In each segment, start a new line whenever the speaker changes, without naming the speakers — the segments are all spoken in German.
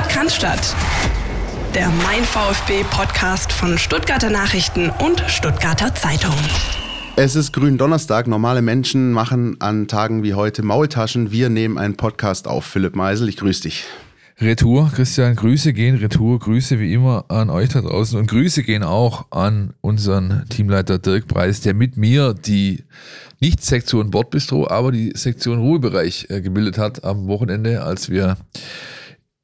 Sport kann statt. Der Mein VfB Podcast von Stuttgarter Nachrichten und Stuttgarter Zeitung.
Es ist grün Donnerstag. Normale Menschen machen an Tagen wie heute Maultaschen. Wir nehmen einen Podcast auf. Philipp Meisel, ich grüße dich.
Retour, Christian, Grüße gehen, Retour, Grüße wie immer an euch da draußen und Grüße gehen auch an unseren Teamleiter Dirk Preis, der mit mir die nicht Sektion Bordbistro, aber die Sektion Ruhebereich äh, gebildet hat am Wochenende, als wir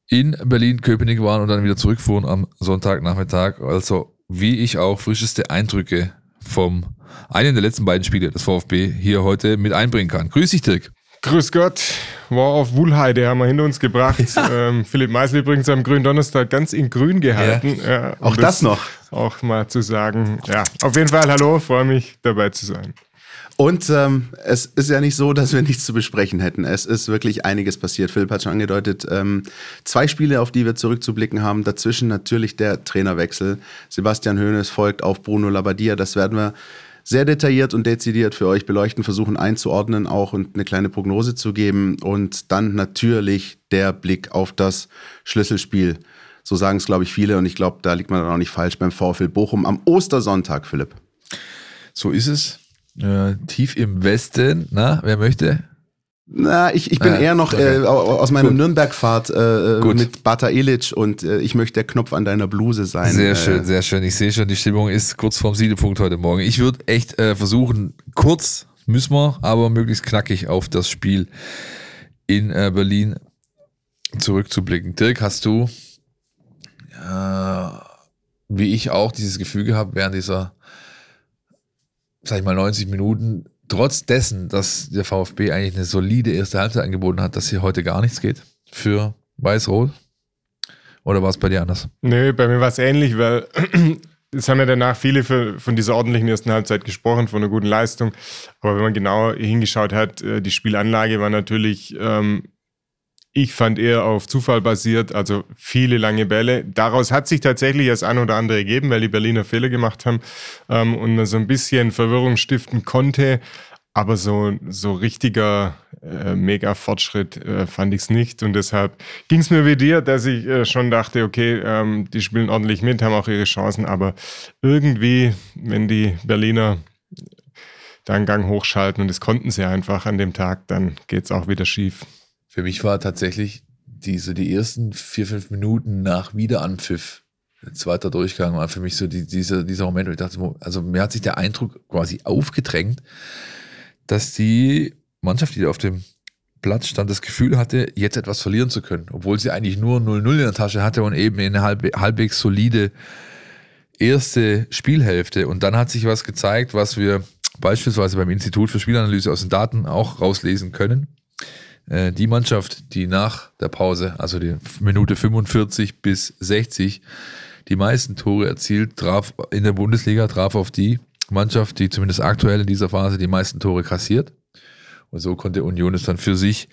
in Berlin-Köpenick waren und dann wieder zurückfuhren am Sonntagnachmittag. Also wie ich auch frischeste Eindrücke vom einen der letzten beiden Spiele des VfB hier heute mit einbringen kann. Grüß dich, Dirk.
Grüß Gott, war auf Wuhlheide, haben wir hinter uns gebracht. Ja. Ähm, Philipp Meisel übrigens am grünen Donnerstag ganz in grün gehalten.
Ja. Ja, auch das, das noch.
Auch mal zu sagen. Ja, auf jeden Fall hallo, freue mich dabei zu sein.
Und ähm, es ist ja nicht so, dass wir nichts zu besprechen hätten. Es ist wirklich einiges passiert. Philipp hat schon angedeutet, ähm, zwei Spiele, auf die wir zurückzublicken haben. Dazwischen natürlich der Trainerwechsel. Sebastian Hoeneß folgt auf Bruno Labbadia. Das werden wir sehr detailliert und dezidiert für euch beleuchten, versuchen einzuordnen auch und eine kleine Prognose zu geben. Und dann natürlich der Blick auf das Schlüsselspiel. So sagen es, glaube ich, viele. Und ich glaube, da liegt man dann auch nicht falsch beim VfL Bochum am Ostersonntag, Philipp.
So ist es. Äh, tief im Westen. Na, wer möchte?
Na, ich, ich bin ah, eher noch okay. äh, aus meiner Nürnberg-Fahrt äh, äh mit Bata Ilic und äh, ich möchte der Knopf an deiner Bluse sein.
Sehr äh. schön, sehr schön. Ich sehe schon, die Stimmung ist kurz vorm Siedepunkt heute Morgen. Ich würde echt äh, versuchen, kurz müssen wir, aber möglichst knackig auf das Spiel in Berlin zurückzublicken. Dirk, hast du, wie ich auch, dieses Gefühl gehabt während dieser, sag ich mal, 90 Minuten, trotz dessen, dass der VfB eigentlich eine solide erste Halbzeit angeboten hat, dass hier heute gar nichts geht für Weiß-Rot? Oder war es bei dir anders?
Nö, bei mir war es ähnlich, weil es haben ja danach viele für, von dieser ordentlichen ersten Halbzeit gesprochen, von einer guten Leistung. Aber wenn man genau hingeschaut hat, äh, die Spielanlage war natürlich ähm, ich fand eher auf Zufall basiert, also viele lange Bälle. Daraus hat sich tatsächlich das ein oder andere gegeben, weil die Berliner Fehler gemacht haben ähm, und man so ein bisschen Verwirrung stiften konnte. Aber so, so richtiger äh, Mega-Fortschritt äh, fand ich es nicht. Und deshalb ging es mir wie dir, dass ich äh, schon dachte, okay, ähm, die spielen ordentlich mit, haben auch ihre Chancen. Aber irgendwie, wenn die Berliner da einen Gang hochschalten, und das konnten sie einfach an dem Tag, dann geht es auch wieder schief.
Für mich war tatsächlich diese, die ersten vier, fünf Minuten nach Wiederanpfiff, zweiter Durchgang, war für mich so die, dieser, dieser Moment, wo ich dachte, also mir hat sich der Eindruck quasi aufgedrängt, dass die Mannschaft, die auf dem Platz stand, das Gefühl hatte, jetzt etwas verlieren zu können, obwohl sie eigentlich nur 0-0 in der Tasche hatte und eben eine halb, halbwegs solide erste Spielhälfte. Und dann hat sich was gezeigt, was wir beispielsweise beim Institut für Spielanalyse aus den Daten auch rauslesen können. Äh, die Mannschaft, die nach der Pause, also die Minute 45 bis 60, die meisten Tore erzielt, traf in der Bundesliga, traf auf die Mannschaft, die zumindest aktuell in dieser Phase die meisten Tore kassiert. Und so konnte Union es dann für sich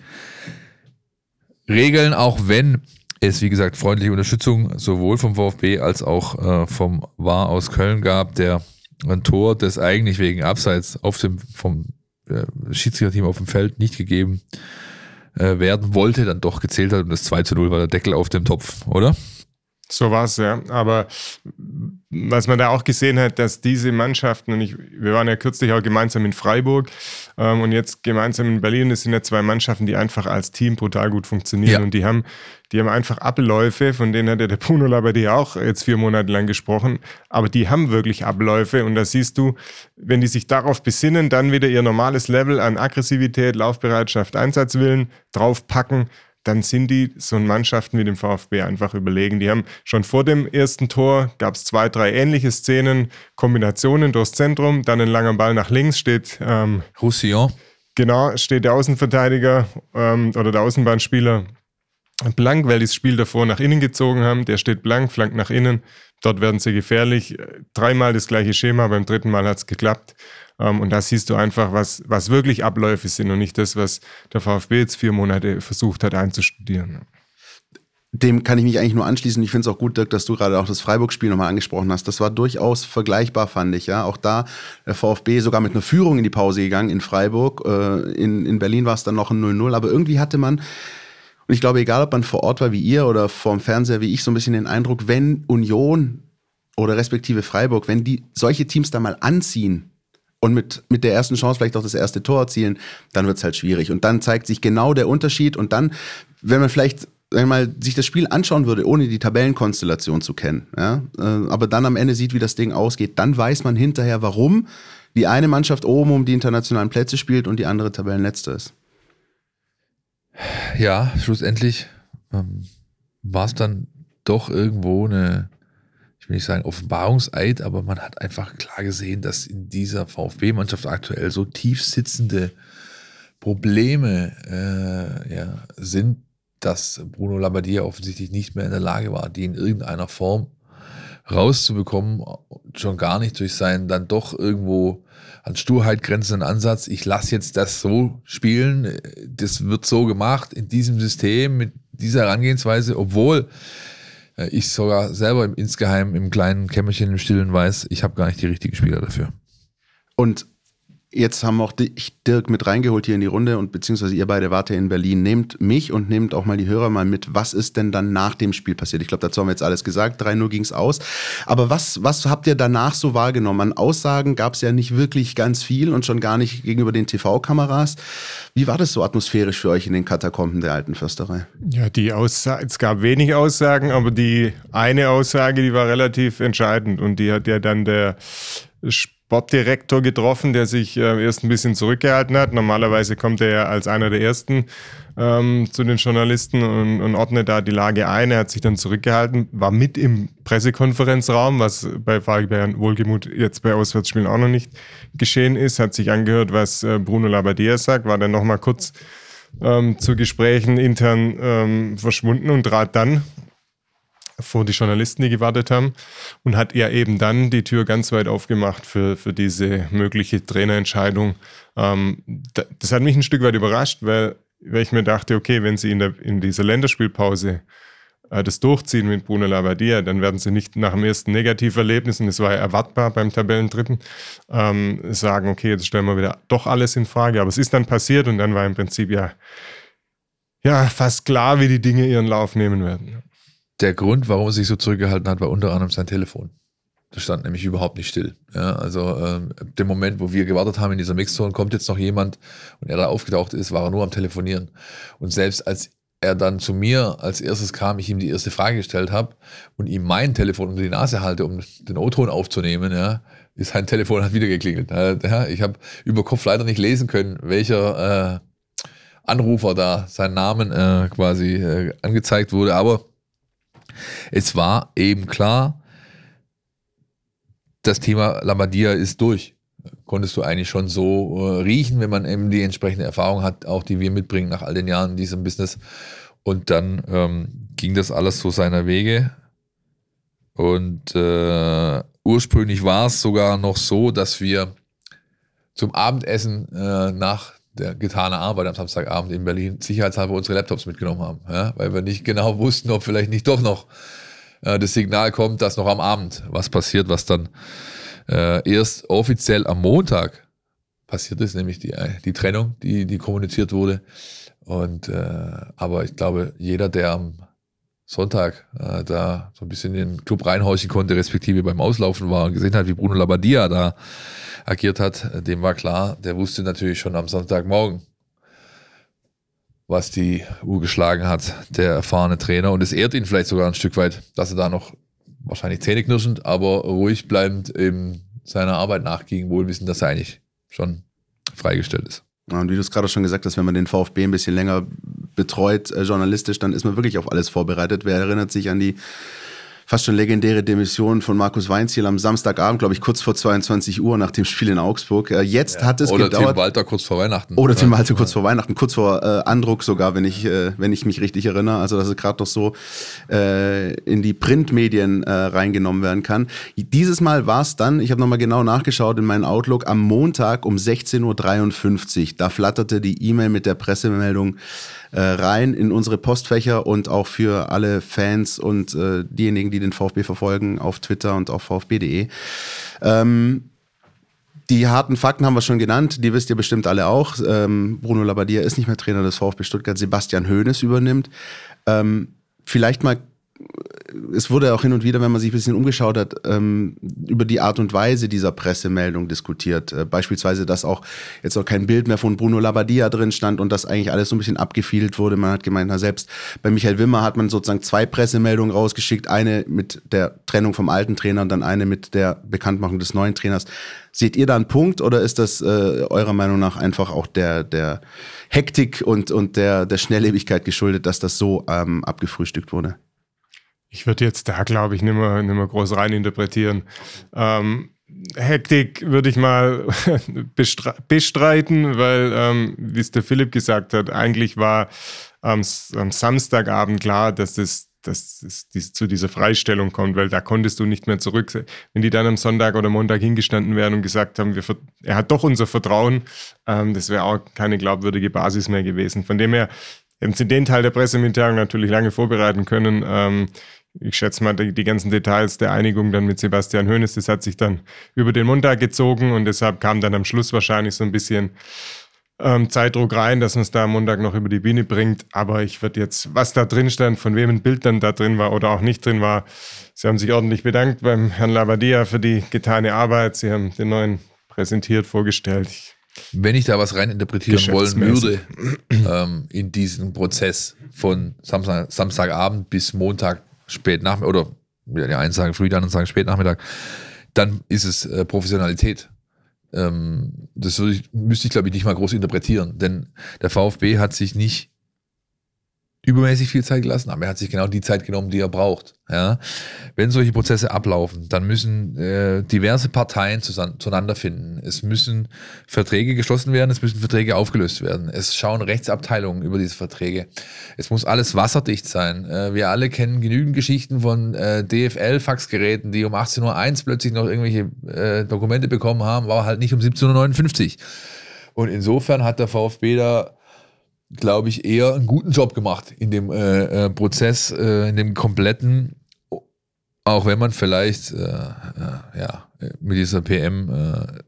regeln, auch wenn es, wie gesagt, freundliche Unterstützung sowohl vom VfB als auch äh, vom War aus Köln gab, der ein Tor, das eigentlich wegen Abseits auf dem, vom äh, Schiedsrichterteam auf dem Feld nicht gegeben äh, werden wollte, dann doch gezählt hat und das 2 zu 0 war der Deckel auf dem Topf, oder?
So war es, ja. Aber was man da auch gesehen hat, dass diese Mannschaften, und ich, wir waren ja kürzlich auch gemeinsam in Freiburg ähm, und jetzt gemeinsam in Berlin, das sind ja zwei Mannschaften, die einfach als Team brutal gut funktionieren ja. und die haben, die haben einfach Abläufe, von denen hat ja der Bruno Labbadia auch jetzt vier Monate lang gesprochen, aber die haben wirklich Abläufe und da siehst du, wenn die sich darauf besinnen, dann wieder ihr normales Level an Aggressivität, Laufbereitschaft, Einsatzwillen draufpacken, dann sind die so Mannschaften wie dem VfB einfach überlegen. Die haben schon vor dem ersten Tor, gab es zwei, drei ähnliche Szenen, Kombinationen durchs Zentrum, dann ein langer Ball nach links steht. Ähm,
Roussillon.
Genau, steht der Außenverteidiger ähm, oder der Außenbahnspieler blank, weil die das Spiel davor nach innen gezogen haben. Der steht blank, flank nach innen. Dort werden sie gefährlich. Dreimal das gleiche Schema, beim dritten Mal hat es geklappt. Ähm, und da siehst du einfach, was, was wirklich Abläufe sind und nicht das, was der VfB jetzt vier Monate versucht hat einzustudieren.
Dem kann ich mich eigentlich nur anschließen. Ich finde es auch gut, Dirk, dass du gerade auch das Freiburg-Spiel nochmal angesprochen hast. Das war durchaus vergleichbar, fand ich. Ja, auch da der VfB sogar mit einer Führung in die Pause gegangen in Freiburg. Äh, in, in Berlin war es dann noch ein 0-0. Aber irgendwie hatte man Und ich glaube, egal ob man vor Ort war wie ihr oder vorm Fernseher wie ich, so ein bisschen den Eindruck, wenn Union oder respektive Freiburg, wenn die solche Teams da mal anziehen und mit, mit der ersten Chance vielleicht auch das erste Tor erzielen, dann wird es halt schwierig. Und dann zeigt sich genau der Unterschied. Und dann, wenn man vielleicht wenn man sich das Spiel anschauen würde, ohne die Tabellenkonstellation zu kennen, ja, äh, aber dann am Ende sieht, wie das Ding ausgeht, dann weiß man hinterher, warum die eine Mannschaft oben um die internationalen Plätze spielt und die andere Tabellenletzte ist.
Ja, schlussendlich ähm, war es dann doch irgendwo eine, ich will nicht sagen Offenbarungseid, aber man hat einfach klar gesehen, dass in dieser VfB-Mannschaft aktuell so tief sitzende Probleme äh, ja, sind, dass Bruno Labbadia offensichtlich nicht mehr in der Lage war, die in irgendeiner Form rauszubekommen, schon gar nicht durch seinen dann doch irgendwo an Sturheit grenzenden Ansatz. Ich lasse jetzt das so spielen, das wird so gemacht in diesem System mit dieser Herangehensweise, obwohl ich sogar selber im insgeheim im kleinen Kämmerchen im Stillen weiß, ich habe gar nicht die richtigen Spieler dafür.
Und Jetzt haben auch dich, Dirk, mit reingeholt hier in die Runde und beziehungsweise ihr beide wart ja in Berlin. Nehmt mich und nehmt auch mal die Hörer mal mit. Was ist denn dann nach dem Spiel passiert? Ich glaube, dazu haben wir jetzt alles gesagt. 3-0 ging es aus. Aber was, was habt ihr danach so wahrgenommen? An Aussagen gab es ja nicht wirklich ganz viel und schon gar nicht gegenüber den TV-Kameras. Wie war das so atmosphärisch für euch in den Katakomben der alten Försterei?
Ja, die Aussage, es gab wenig Aussagen, aber die eine Aussage, die war relativ entscheidend und die hat ja dann der Sportdirektor getroffen, der sich äh, erst ein bisschen zurückgehalten hat. Normalerweise kommt er ja als einer der ersten ähm, zu den Journalisten und, und, ordnet da die Lage ein. Er hat sich dann zurückgehalten, war mit im Pressekonferenzraum, was bei Fabian Wohlgemuth jetzt bei Auswärtsspielen auch noch nicht geschehen ist, hat sich angehört, was äh, Bruno Labbadia sagt, war dann nochmal kurz ähm, zu Gesprächen intern ähm, verschwunden und trat dann vor die Journalisten, die gewartet haben und hat ja eben dann die Tür ganz weit aufgemacht für, für diese mögliche Trainerentscheidung. Ähm, das hat mich ein Stück weit überrascht, weil, weil ich mir dachte, okay, wenn sie in, der, in dieser Länderspielpause äh, das durchziehen mit Bruno Labbadia, dann werden sie nicht nach dem ersten Negativerlebnis, und es war ja erwartbar beim Tabellendritten, ähm, sagen, okay, jetzt stellen wir wieder doch alles in Frage. Aber es ist dann passiert und dann war im Prinzip ja, ja fast klar, wie die Dinge ihren Lauf nehmen werden
der Grund, warum er sich so zurückgehalten hat, war unter anderem sein Telefon. Das stand nämlich überhaupt nicht still. Ja, also ähm, dem Moment, wo wir gewartet haben in dieser Mixzone, kommt jetzt noch jemand und er da aufgetaucht ist, war er nur am Telefonieren. Und selbst als er dann zu mir als erstes kam, ich ihm die erste Frage gestellt habe und ihm mein Telefon unter die Nase halte, um den O-Ton aufzunehmen, ja, ist sein Telefon hat wieder geklingelt. Ja, ich habe über Kopf leider nicht lesen können, welcher äh, Anrufer da seinen Namen äh, quasi äh, angezeigt wurde, aber es war eben klar, das Thema Labadia ist durch. Konntest du eigentlich schon so äh, riechen, wenn man eben die entsprechende Erfahrung hat, auch die wir mitbringen nach all den Jahren in diesem Business. Und dann ähm, ging das alles so seiner Wege. Und äh, ursprünglich war es sogar noch so, dass wir zum Abendessen äh, nach der getane Arbeit am Samstagabend in Berlin sicherheitshalber unsere Laptops mitgenommen haben, ja? weil wir nicht genau wussten, ob vielleicht nicht doch noch äh, das Signal kommt, dass noch am Abend was passiert, was dann äh, erst offiziell am Montag passiert ist, nämlich die, äh, die Trennung, die, die kommuniziert wurde. Und äh, aber ich glaube, jeder, der am Sonntag äh, da so ein bisschen in den Club reinhorchen konnte, respektive beim Auslaufen war und gesehen hat, wie Bruno Labbadia da agiert hat, dem war klar, der wusste natürlich schon am Sonntagmorgen, was die Uhr geschlagen hat, der erfahrene Trainer. Und es ehrt ihn vielleicht sogar ein Stück weit, dass er da noch wahrscheinlich zähneknirschend, aber ruhig bleibend in seiner Arbeit nachging, wohl wissen, dass er eigentlich schon freigestellt ist.
Und wie du es gerade schon gesagt hast, wenn man den VfB ein bisschen länger betreut, äh, journalistisch, dann ist man wirklich auf alles vorbereitet. Wer erinnert sich an die fast schon legendäre Demission von Markus Weinziel am Samstagabend, glaube ich, kurz vor 22 Uhr nach dem Spiel in Augsburg. Äh, jetzt ja. hat es
Oder
gedauert.
Tim Walter kurz vor Weihnachten.
Oder Tim Walter kurz vor Weihnachten, kurz vor äh, Andruck sogar, wenn ich, äh, wenn ich mich richtig erinnere. Also, dass es gerade noch so äh, in die Printmedien äh, reingenommen werden kann. Dieses Mal war es dann, ich habe nochmal genau nachgeschaut in meinen Outlook, am Montag um 16.53 Uhr. Da flatterte die E-Mail mit der Pressemeldung äh, rein in unsere Postfächer und auch für alle Fans und äh, diejenigen, die den VfB verfolgen auf Twitter und auf vfb.de. Ähm, die harten Fakten haben wir schon genannt, die wisst ihr bestimmt alle auch. Ähm, Bruno Labbadia ist nicht mehr Trainer des VfB Stuttgart, Sebastian Hoeneß übernimmt. Ähm, vielleicht mal es wurde auch hin und wieder, wenn man sich ein bisschen umgeschaut hat, ähm, über die Art und Weise dieser Pressemeldung diskutiert. Äh, beispielsweise, dass auch jetzt auch kein Bild mehr von Bruno Labbadia drin stand und dass eigentlich alles so ein bisschen abgefiedelt wurde. Man hat gemeint, na, selbst bei Michael Wimmer hat man sozusagen zwei Pressemeldungen rausgeschickt. Eine mit der Trennung vom alten Trainer und dann eine mit der Bekanntmachung des neuen Trainers. Seht ihr da einen Punkt oder ist das äh, eurer Meinung nach einfach auch der, der Hektik und, und der, der Schnelllebigkeit geschuldet, dass das so ähm, abgefrühstückt wurde?
Ich würde jetzt da, glaube ich, nicht mehr, nicht mehr groß reininterpretieren. Ähm, Hektik würde ich mal bestreiten, weil, ähm, wie es der Philipp gesagt hat, eigentlich war ähm, am Samstagabend klar, dass es dass es zu dieser Freistellung kommt, weil da konntest du nicht mehr zurück. Wenn die dann am Sonntag oder Montag hingestanden wären und gesagt haben, wir, er hat doch unser Vertrauen, ähm, das wäre auch keine glaubwürdige Basis mehr gewesen. Von dem her hätten sie den Teil der Pressemitteilung natürlich lange vorbereiten können. Ähm, ich schätze mal, die, die, ganzen Details der Einigung dann mit Sebastian Hoeneß, das hat sich dann über den Montag gezogen und deshalb kam dann am Schluss wahrscheinlich so ein bisschen ähm, Zeitdruck rein, dass man es da am Montag noch über die Bühne bringt. Aber ich würde jetzt, was da drin stand, von wem ein Bild dann da drin war oder auch nicht drin war, Sie haben sich ordentlich bedankt beim Herrn Labadia für die getane Arbeit. Sie haben den neuen präsentiert, vorgestellt. Ich
wenn ich da was rein interpretieren wollen würde, ähm, in diesen Prozess von Samstag, Samstagabend bis Montag spät Nachmittag oder ja, die einen sagen früh, die anderen sagen spät Nachmittag, dann ist es äh, Professionalität. Ähm, das ich, müsste ich, glaube ich, nicht mal groß interpretieren, denn der VfB hat sich nicht übermäßig viel Zeit gelassen, aber er hat sich genau die Zeit genommen, die er braucht. Ja? Wenn solche Prozesse ablaufen, dann müssen äh, diverse Parteien zueinander finden. Es müssen Verträge geschlossen werden, es müssen Verträge aufgelöst werden. Es schauen Rechtsabteilungen über diese Verträge. Es muss alles wasserdicht sein. Äh, wir alle kennen genügend Geschichten von äh, DFL-Faxgeräten, die um 18.01 Uhr plötzlich noch irgendwelche äh, Dokumente bekommen haben, aber halt nicht um 17.59 Uhr. Und insofern hat der VfB da glaube ich, eher einen guten Job gemacht in dem äh, äh, Prozess, äh, in dem kompletten, auch wenn man vielleicht äh, äh ja, mit dieser PM äh,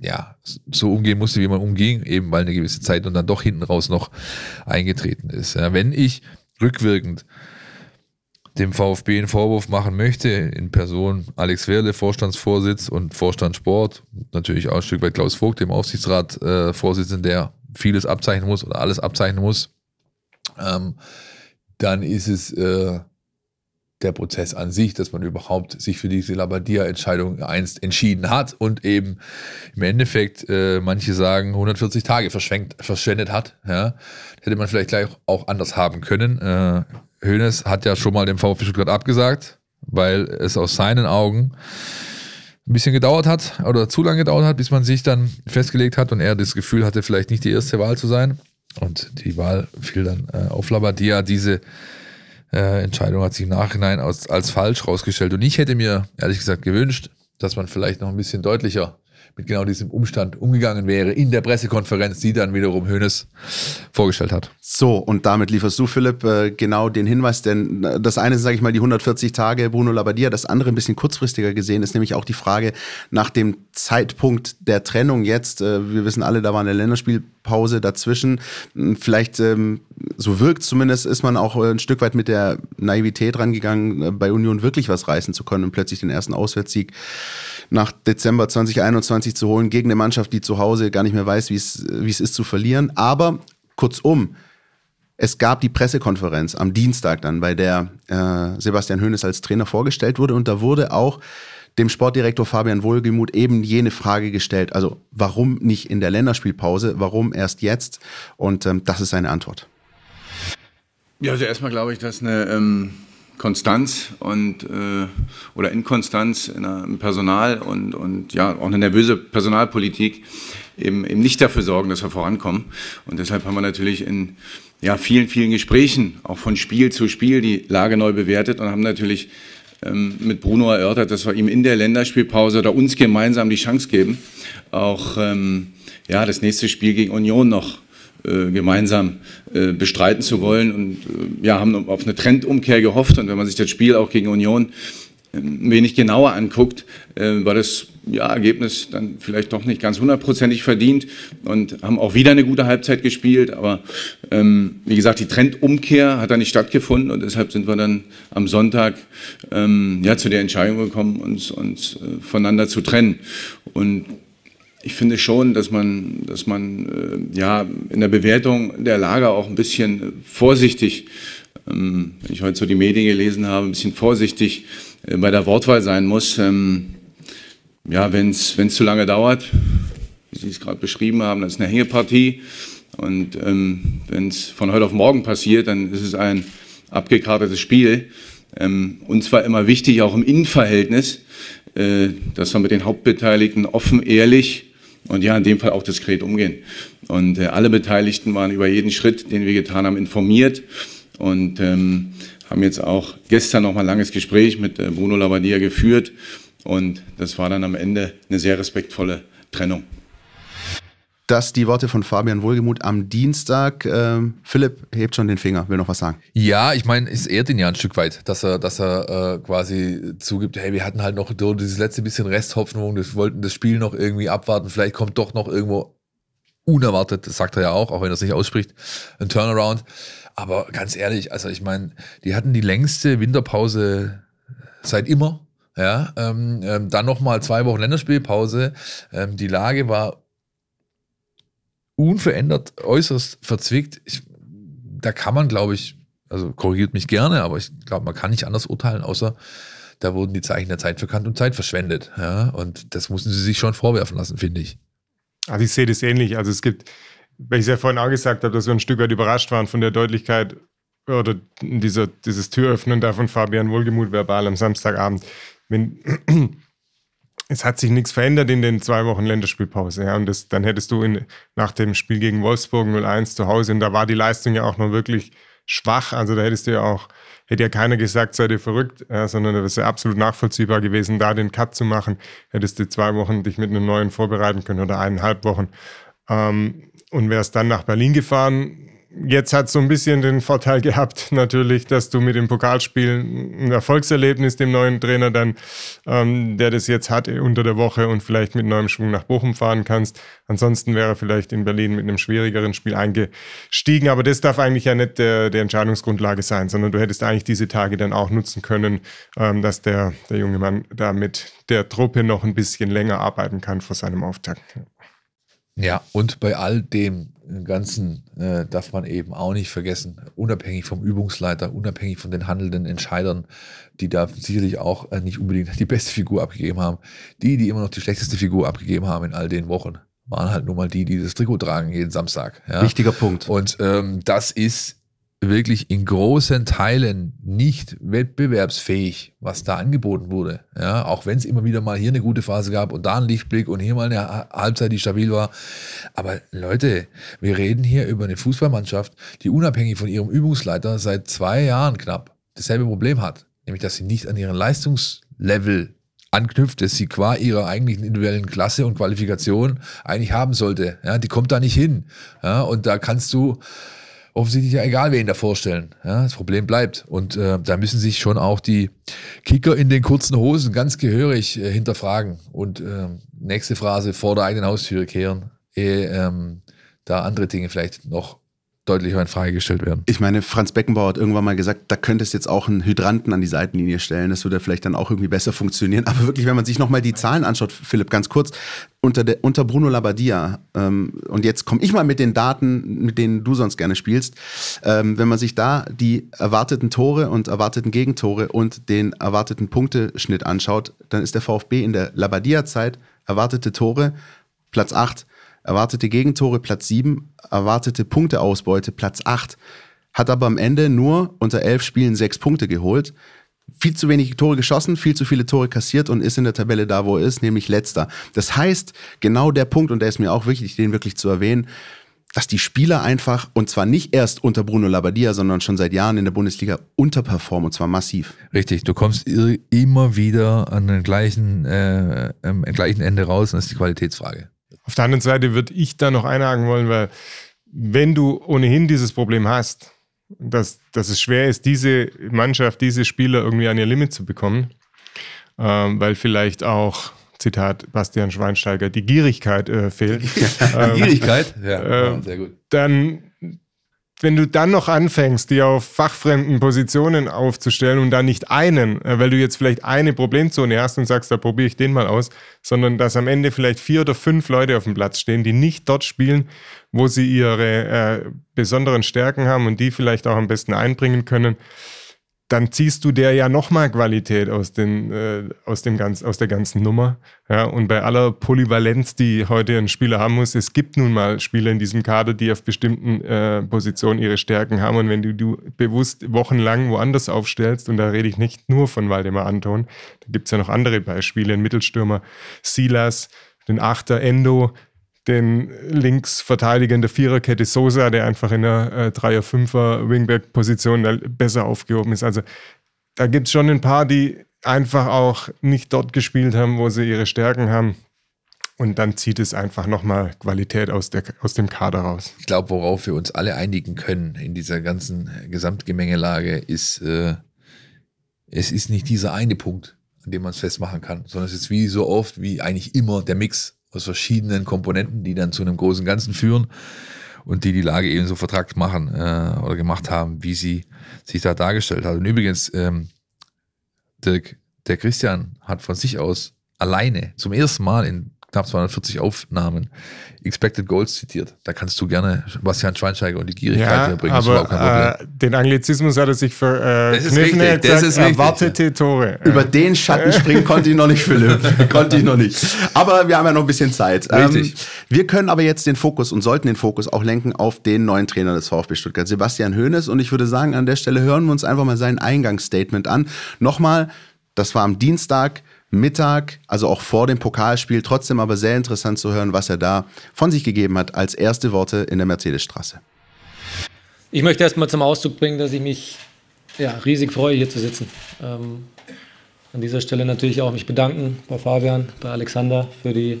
ja, so umgehen musste, wie man umging, eben weil eine gewisse Zeit und dann doch hinten raus noch eingetreten ist. Ja, wenn ich rückwirkend dem VfB einen Vorwurf machen möchte, in Person Alex Werle, Vorstandsvorsitz und Vorstand Sport, natürlich auch ein Stück weit Klaus Vogt, dem Aufsichtsrat äh, Vorsitzenden, der vieles abzeichnen muss oder alles abzeichnen muss, ähm, dann ist es äh, der Prozess an sich, dass man überhaupt sich für diese Labadia-Entscheidung einst entschieden hat und eben im Endeffekt, äh, manche sagen, 140 Tage verschwendet hat. Ja. Hätte man vielleicht gleich auch anders haben können. Äh, Hönes hat ja schon mal dem VfB Stuttgart abgesagt, weil es aus seinen Augen ein bisschen gedauert hat oder zu lange gedauert hat, bis man sich dann festgelegt hat und er das Gefühl hatte, vielleicht nicht die erste Wahl zu sein. Und die Wahl fiel dann äh, auf Labadia. Diese äh, Entscheidung hat sich im Nachhinein als, als falsch rausgestellt. Und ich hätte mir ehrlich gesagt gewünscht, dass man vielleicht noch ein bisschen deutlicher mit genau diesem Umstand umgegangen wäre in der Pressekonferenz, die dann wiederum Hönes vorgestellt hat.
So, und damit lieferst du, Philipp, äh, genau den Hinweis, denn äh, das eine sind, sage ich mal, die 140 Tage Bruno Labbadia, das andere ein bisschen kurzfristiger gesehen ist nämlich auch die Frage nach dem Zeitpunkt der Trennung jetzt. Äh, wir wissen alle, da war eine Länderspielpause dazwischen. Hm, vielleicht, ähm, so wirkt zumindest, ist man auch ein Stück weit mit der Naivität rangegangen, bei Union wirklich was reißen zu können und plötzlich den ersten Auswärtssieg nach Dezember 2021 zu holen gegen eine Mannschaft, die zu Hause gar nicht mehr weiß, wie es ist zu verlieren. Aber kurzum, es gab die Pressekonferenz am Dienstag dann, bei der äh, Sebastian Hoeneß als Trainer vorgestellt wurde und da wurde auch dem Sportdirektor Fabian Wohlgemuth eben jene Frage gestellt, also warum nicht in der Länderspielpause, warum erst jetzt? Und ähm, das ist seine Antwort.
Ja, also erstmal glaube ich, dass eine ähm, Konstanz und äh, oder Inkonstanz in der, im Personal und, und ja auch eine nervöse Personalpolitik eben, eben nicht dafür sorgen, dass wir vorankommen. Und deshalb haben wir natürlich in ja, vielen, vielen Gesprächen, auch von Spiel zu Spiel, die Lage neu bewertet und haben natürlich ähm, mit Bruno erörtert, dass wir ihm in der Länderspielpause oder uns gemeinsam die Chance geben, auch ähm, ja, das nächste Spiel gegen Union noch äh, gemeinsam äh, bestreiten zu wollen und äh, ja, haben auf eine Trendumkehr gehofft. Und wenn man sich das Spiel auch gegen Union wenig genauer anguckt, äh, war das ja, Ergebnis dann vielleicht doch nicht ganz hundertprozentig verdient und haben auch wieder eine gute Halbzeit gespielt. Aber ähm, wie gesagt, die Trendumkehr hat da nicht stattgefunden und deshalb sind wir dann am Sonntag ähm, ja, zu der Entscheidung gekommen, uns, uns äh, voneinander zu trennen. Und ich finde schon, dass man, dass man äh, ja, in der Bewertung der Lage auch ein bisschen vorsichtig, ähm, wenn ich heute so die Medien gelesen habe, ein bisschen vorsichtig äh, bei der Wortwahl sein muss. Ähm, ja, wenn es zu lange dauert, wie Sie es gerade beschrieben haben, das ist eine Hängepartie. Und ähm, wenn es von heute auf morgen passiert, dann ist es ein abgekartetes Spiel. Ähm, uns war immer wichtig, auch im Innenverhältnis, äh, dass wir mit den Hauptbeteiligten offen, ehrlich und ja, in dem Fall auch diskret umgehen. Und äh, alle Beteiligten waren über jeden Schritt, den wir getan haben, informiert und ähm, haben jetzt auch gestern noch mal ein langes Gespräch mit äh, Bruno Labbadia geführt und das war dann am Ende eine sehr respektvolle Trennung.
Das die Worte von Fabian Wohlgemuth am Dienstag. Ähm, Philipp hebt schon den Finger, will noch was sagen.
Ja, ich meine, es ehrt ihn ja ein Stück weit, dass er, dass er äh, quasi zugibt, hey, wir hatten halt noch dieses letzte bisschen Resthoffnung, wir wollten das Spiel noch irgendwie abwarten, vielleicht kommt doch noch irgendwo unerwartet, das sagt er ja auch, auch wenn er es nicht ausspricht, ein Turnaround. Aber ganz ehrlich, also ich meine, die hatten die längste Winterpause seit immer ja, ähm, ähm, dann nochmal zwei Wochen Länderspielpause. Ähm, die Lage war unverändert, äußerst verzwickt. Ich, da kann man, glaube ich, also korrigiert mich gerne, aber ich glaube, man kann nicht anders urteilen, außer da wurden die Zeichen der Zeit verkannt und Zeit verschwendet. Ja, und das mussten sie sich schon vorwerfen lassen, finde ich.
Also ich sehe das ähnlich. Also es gibt, weil ich es ja vorhin auch gesagt habe, dass wir ein Stück weit überrascht waren von der Deutlichkeit oder dieser, dieses Türöffnen da von Fabian Wohlgemuth verbal am Samstagabend wenn es hat sich nichts verändert in den zwei Wochen Länderspielpause. Ja, und das, dann hättest du in, nach dem Spiel gegen Wolfsburg 0-1 zu Hause, und da war die Leistung ja auch noch wirklich schwach. Also da hättest du ja auch, hätte ja keiner gesagt, sei dir verrückt, ja, sondern das wäre absolut nachvollziehbar gewesen, da den Cut zu machen. Hättest du zwei Wochen dich mit einem neuen vorbereiten können oder eineinhalb Wochen. Ähm, und wärst dann nach Berlin gefahren, Jetzt hat so ein bisschen den Vorteil gehabt, natürlich, dass du mit dem Pokalspiel ein Erfolgserlebnis dem neuen Trainer dann, ähm, der das jetzt hat unter der Woche und vielleicht mit neuem Schwung nach Bochum fahren kannst. Ansonsten wäre er vielleicht in Berlin mit einem schwierigeren Spiel eingestiegen. Aber das darf eigentlich ja nicht der, der Entscheidungsgrundlage sein, sondern du hättest eigentlich diese Tage dann auch nutzen können, ähm, dass der, der junge Mann da mit der Truppe noch ein bisschen länger arbeiten kann vor seinem Auftakt.
Ja, und bei all dem Ganzen äh, darf man eben auch nicht vergessen, unabhängig vom Übungsleiter, unabhängig von den handelnden Entscheidern, die da sicherlich auch äh, nicht unbedingt die beste Figur abgegeben haben, die, die immer noch die schlechteste Figur abgegeben haben in all den Wochen, waren halt nun mal die, die das Trikot tragen jeden Samstag. Ja?
Wichtiger Punkt.
Und ähm, das ist wirklich in großen Teilen nicht wettbewerbsfähig, was da angeboten wurde. Ja, auch wenn es immer wieder mal hier eine gute Phase gab und da einen Lichtblick und hier mal eine Halbzeit, die stabil war. Aber Leute, wir reden hier über eine Fußballmannschaft, die unabhängig von ihrem Übungsleiter seit zwei Jahren knapp dasselbe Problem hat. Nämlich, dass sie nicht an ihren Leistungslevel anknüpft, das sie qua ihrer eigentlichen individuellen Klasse und Qualifikation eigentlich haben sollte. Ja, die kommt da nicht hin. Ja, und da kannst du offensichtlich ja egal, wen da vorstellen. Ja, das Problem bleibt. Und äh, da müssen sich schon auch die Kicker in den kurzen Hosen ganz gehörig äh, hinterfragen und äh, nächste Phrase vor der eigenen Haustüre kehren, ehe ähm, da andere Dinge vielleicht noch deutlicher in Frage gestellt werden.
Ich meine, Franz Beckenbauer hat irgendwann mal gesagt, da könntest jetzt auch einen Hydranten an die Seitenlinie stellen. Das würde vielleicht dann auch irgendwie besser funktionieren. Aber wirklich, wenn man sich nochmal die Zahlen anschaut, Philipp, ganz kurz, unter, der, unter Bruno Labbadia, ähm, und jetzt komme ich mal mit den Daten, mit denen du sonst gerne spielst, ähm, wenn man sich da die erwarteten Tore und erwarteten Gegentore und den erwarteten Punkteschnitt anschaut, dann ist der VfB in der Labbadia-Zeit erwartete Tore Platz 8, erwartete Gegentore Platz 7, erwartete Punkteausbeute Platz 8, hat aber am Ende nur unter elf Spielen sechs Punkte geholt. Viel zu wenige Tore geschossen, viel zu viele Tore kassiert und ist in der Tabelle da, wo er ist, nämlich letzter. Das heißt, genau der Punkt, und der ist mir auch wichtig, den wirklich zu erwähnen, dass die Spieler einfach, und zwar nicht erst unter Bruno Labbadia, sondern schon seit Jahren in der Bundesliga unterperformen, und zwar massiv.
Richtig, du kommst immer wieder an den gleichen, äh, am gleichen Ende raus und das ist die Qualitätsfrage.
Auf der anderen Seite würde ich da noch einhaken wollen, weil wenn du ohnehin dieses Problem hast, dass, dass es schwer ist, diese Mannschaft, diese Spieler irgendwie an ihr Limit zu bekommen, ähm, weil vielleicht auch, Zitat Bastian Schweinsteiger, die Gierigkeit äh, fehlt. ähm,
Gierigkeit? Ja,
ähm,
sehr gut.
dann, wenn du dann noch anfängst, die auf fachfremden Positionen aufzustellen und dann nicht einen, äh, weil du jetzt vielleicht eine Problemzone hast und sagst, da probiere ich den mal aus, sondern dass am Ende vielleicht vier oder fünf Leute auf dem Platz stehen, die nicht dort spielen, wo sie ihre äh, besonderen Stärken haben und die vielleicht auch am besten einbringen können, dann ziehst du der ja nochmal Qualität aus, den, äh, aus, dem ganz, aus der ganzen Nummer. Ja, und bei aller Polyvalenz, die heute ein Spieler haben muss, es gibt nun mal Spieler in diesem Kader, die auf bestimmten äh, Positionen ihre Stärken haben. Und wenn du, du bewusst wochenlang woanders aufstellst, und da rede ich nicht nur von Waldemar Anton, da gibt es ja noch andere Beispiele, ein Mittelstürmer Silas, den Achter Endo, den Linksverteidiger in der Viererkette Sosa, der einfach in der äh, Dreier-, Fünfer Wingback-Position besser aufgehoben ist. Also da gibt es schon ein paar, die einfach auch nicht dort gespielt haben, wo sie ihre Stärken haben. Und dann zieht es einfach nochmal Qualität aus, der, aus dem Kader raus.
Ich glaube, worauf wir uns alle einigen können in dieser ganzen Gesamtgemengelage ist, äh, es ist nicht dieser eine Punkt, an dem man es festmachen kann, sondern es ist wie so oft, wie eigentlich immer der Mix aus verschiedenen Komponenten, die dann zu einem großen Ganzen führen und die die Lage eben so vertragt machen äh, oder gemacht haben, wie sie sich da dargestellt hat. Und übrigens, ähm, Dirk, der Christian hat von sich aus alleine zum ersten Mal in knapp 240 Aufnahmen Expected Goals zitiert. Da kannst du gerne Bastian Schweinsteiger und die Gierigkeit
ja,
herbringen.
Aber äh, den Anglizismus hat er sich verkniffen. Äh,
das ist richtig,
erwartete Tore.
Über den Schatten springen konnte ich noch nicht, Philipp. konnte ich noch nicht. Aber wir haben ja noch ein bisschen Zeit.
Richtig.
Ähm, wir können aber jetzt den Fokus und sollten den Fokus auch lenken auf den neuen Trainer des VfB Stuttgart, Sebastian Hoeneß. Und ich würde sagen, an der Stelle hören wir uns einfach mal sein Eingangsstatement an. Nochmal, das war am Dienstag. Mittag, also auch vor dem Pokalspiel, trotzdem aber sehr interessant zu hören, was er da von sich gegeben hat als erste Worte in der Mercedesstraße.
Ich möchte erstmal zum Ausdruck bringen, dass ich mich ja, riesig freue, hier zu sitzen. Ähm, an dieser Stelle natürlich auch mich bedanken bei Fabian, bei Alexander für die,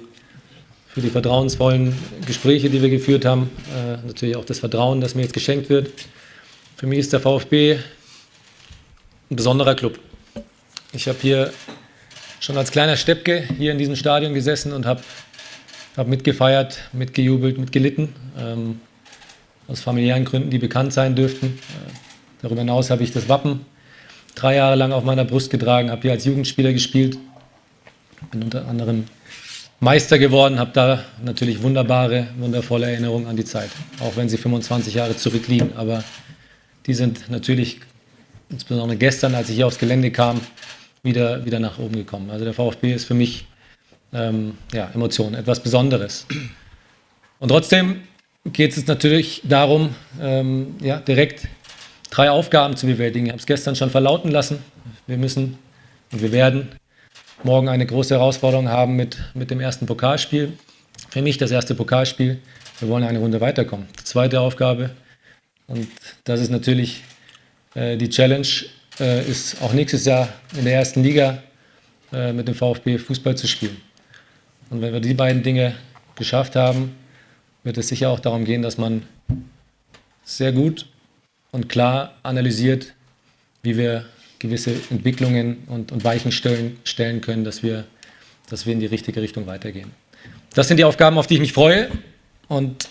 für die vertrauensvollen Gespräche, die wir geführt haben. Äh, natürlich auch das Vertrauen, das mir jetzt geschenkt wird. Für mich ist der VfB ein besonderer Club. Ich habe hier schon als kleiner Steppke hier in diesem Stadion gesessen und habe hab mitgefeiert, mitgejubelt, mitgelitten. Ähm, aus familiären Gründen, die bekannt sein dürften. Äh, darüber hinaus habe ich das Wappen drei Jahre lang auf meiner Brust getragen, habe hier als Jugendspieler gespielt, bin unter anderem Meister geworden, habe da natürlich wunderbare, wundervolle Erinnerungen an die Zeit, auch wenn sie 25 Jahre zurückliegen. Aber die sind natürlich, insbesondere gestern, als ich hier aufs Gelände kam, wieder, wieder nach oben gekommen. Also der VfB ist für mich ähm, ja, Emotion, etwas Besonderes. Und trotzdem geht es natürlich darum, ähm, ja, direkt drei Aufgaben zu bewältigen. Ich habe es gestern schon verlauten lassen. Wir müssen und wir werden morgen eine große Herausforderung haben mit, mit dem ersten Pokalspiel. Für mich das erste Pokalspiel. Wir wollen eine Runde weiterkommen. Die zweite Aufgabe, und das ist natürlich äh, die Challenge, äh, ist auch nächstes Jahr in der ersten Liga äh, mit dem VfB Fußball zu spielen. Und wenn wir die beiden Dinge geschafft haben, wird es sicher auch darum gehen, dass man sehr gut und klar analysiert, wie wir gewisse Entwicklungen und, und Weichen stellen, stellen können, dass wir, dass wir in die richtige Richtung weitergehen. Das sind die Aufgaben, auf die ich mich freue. Und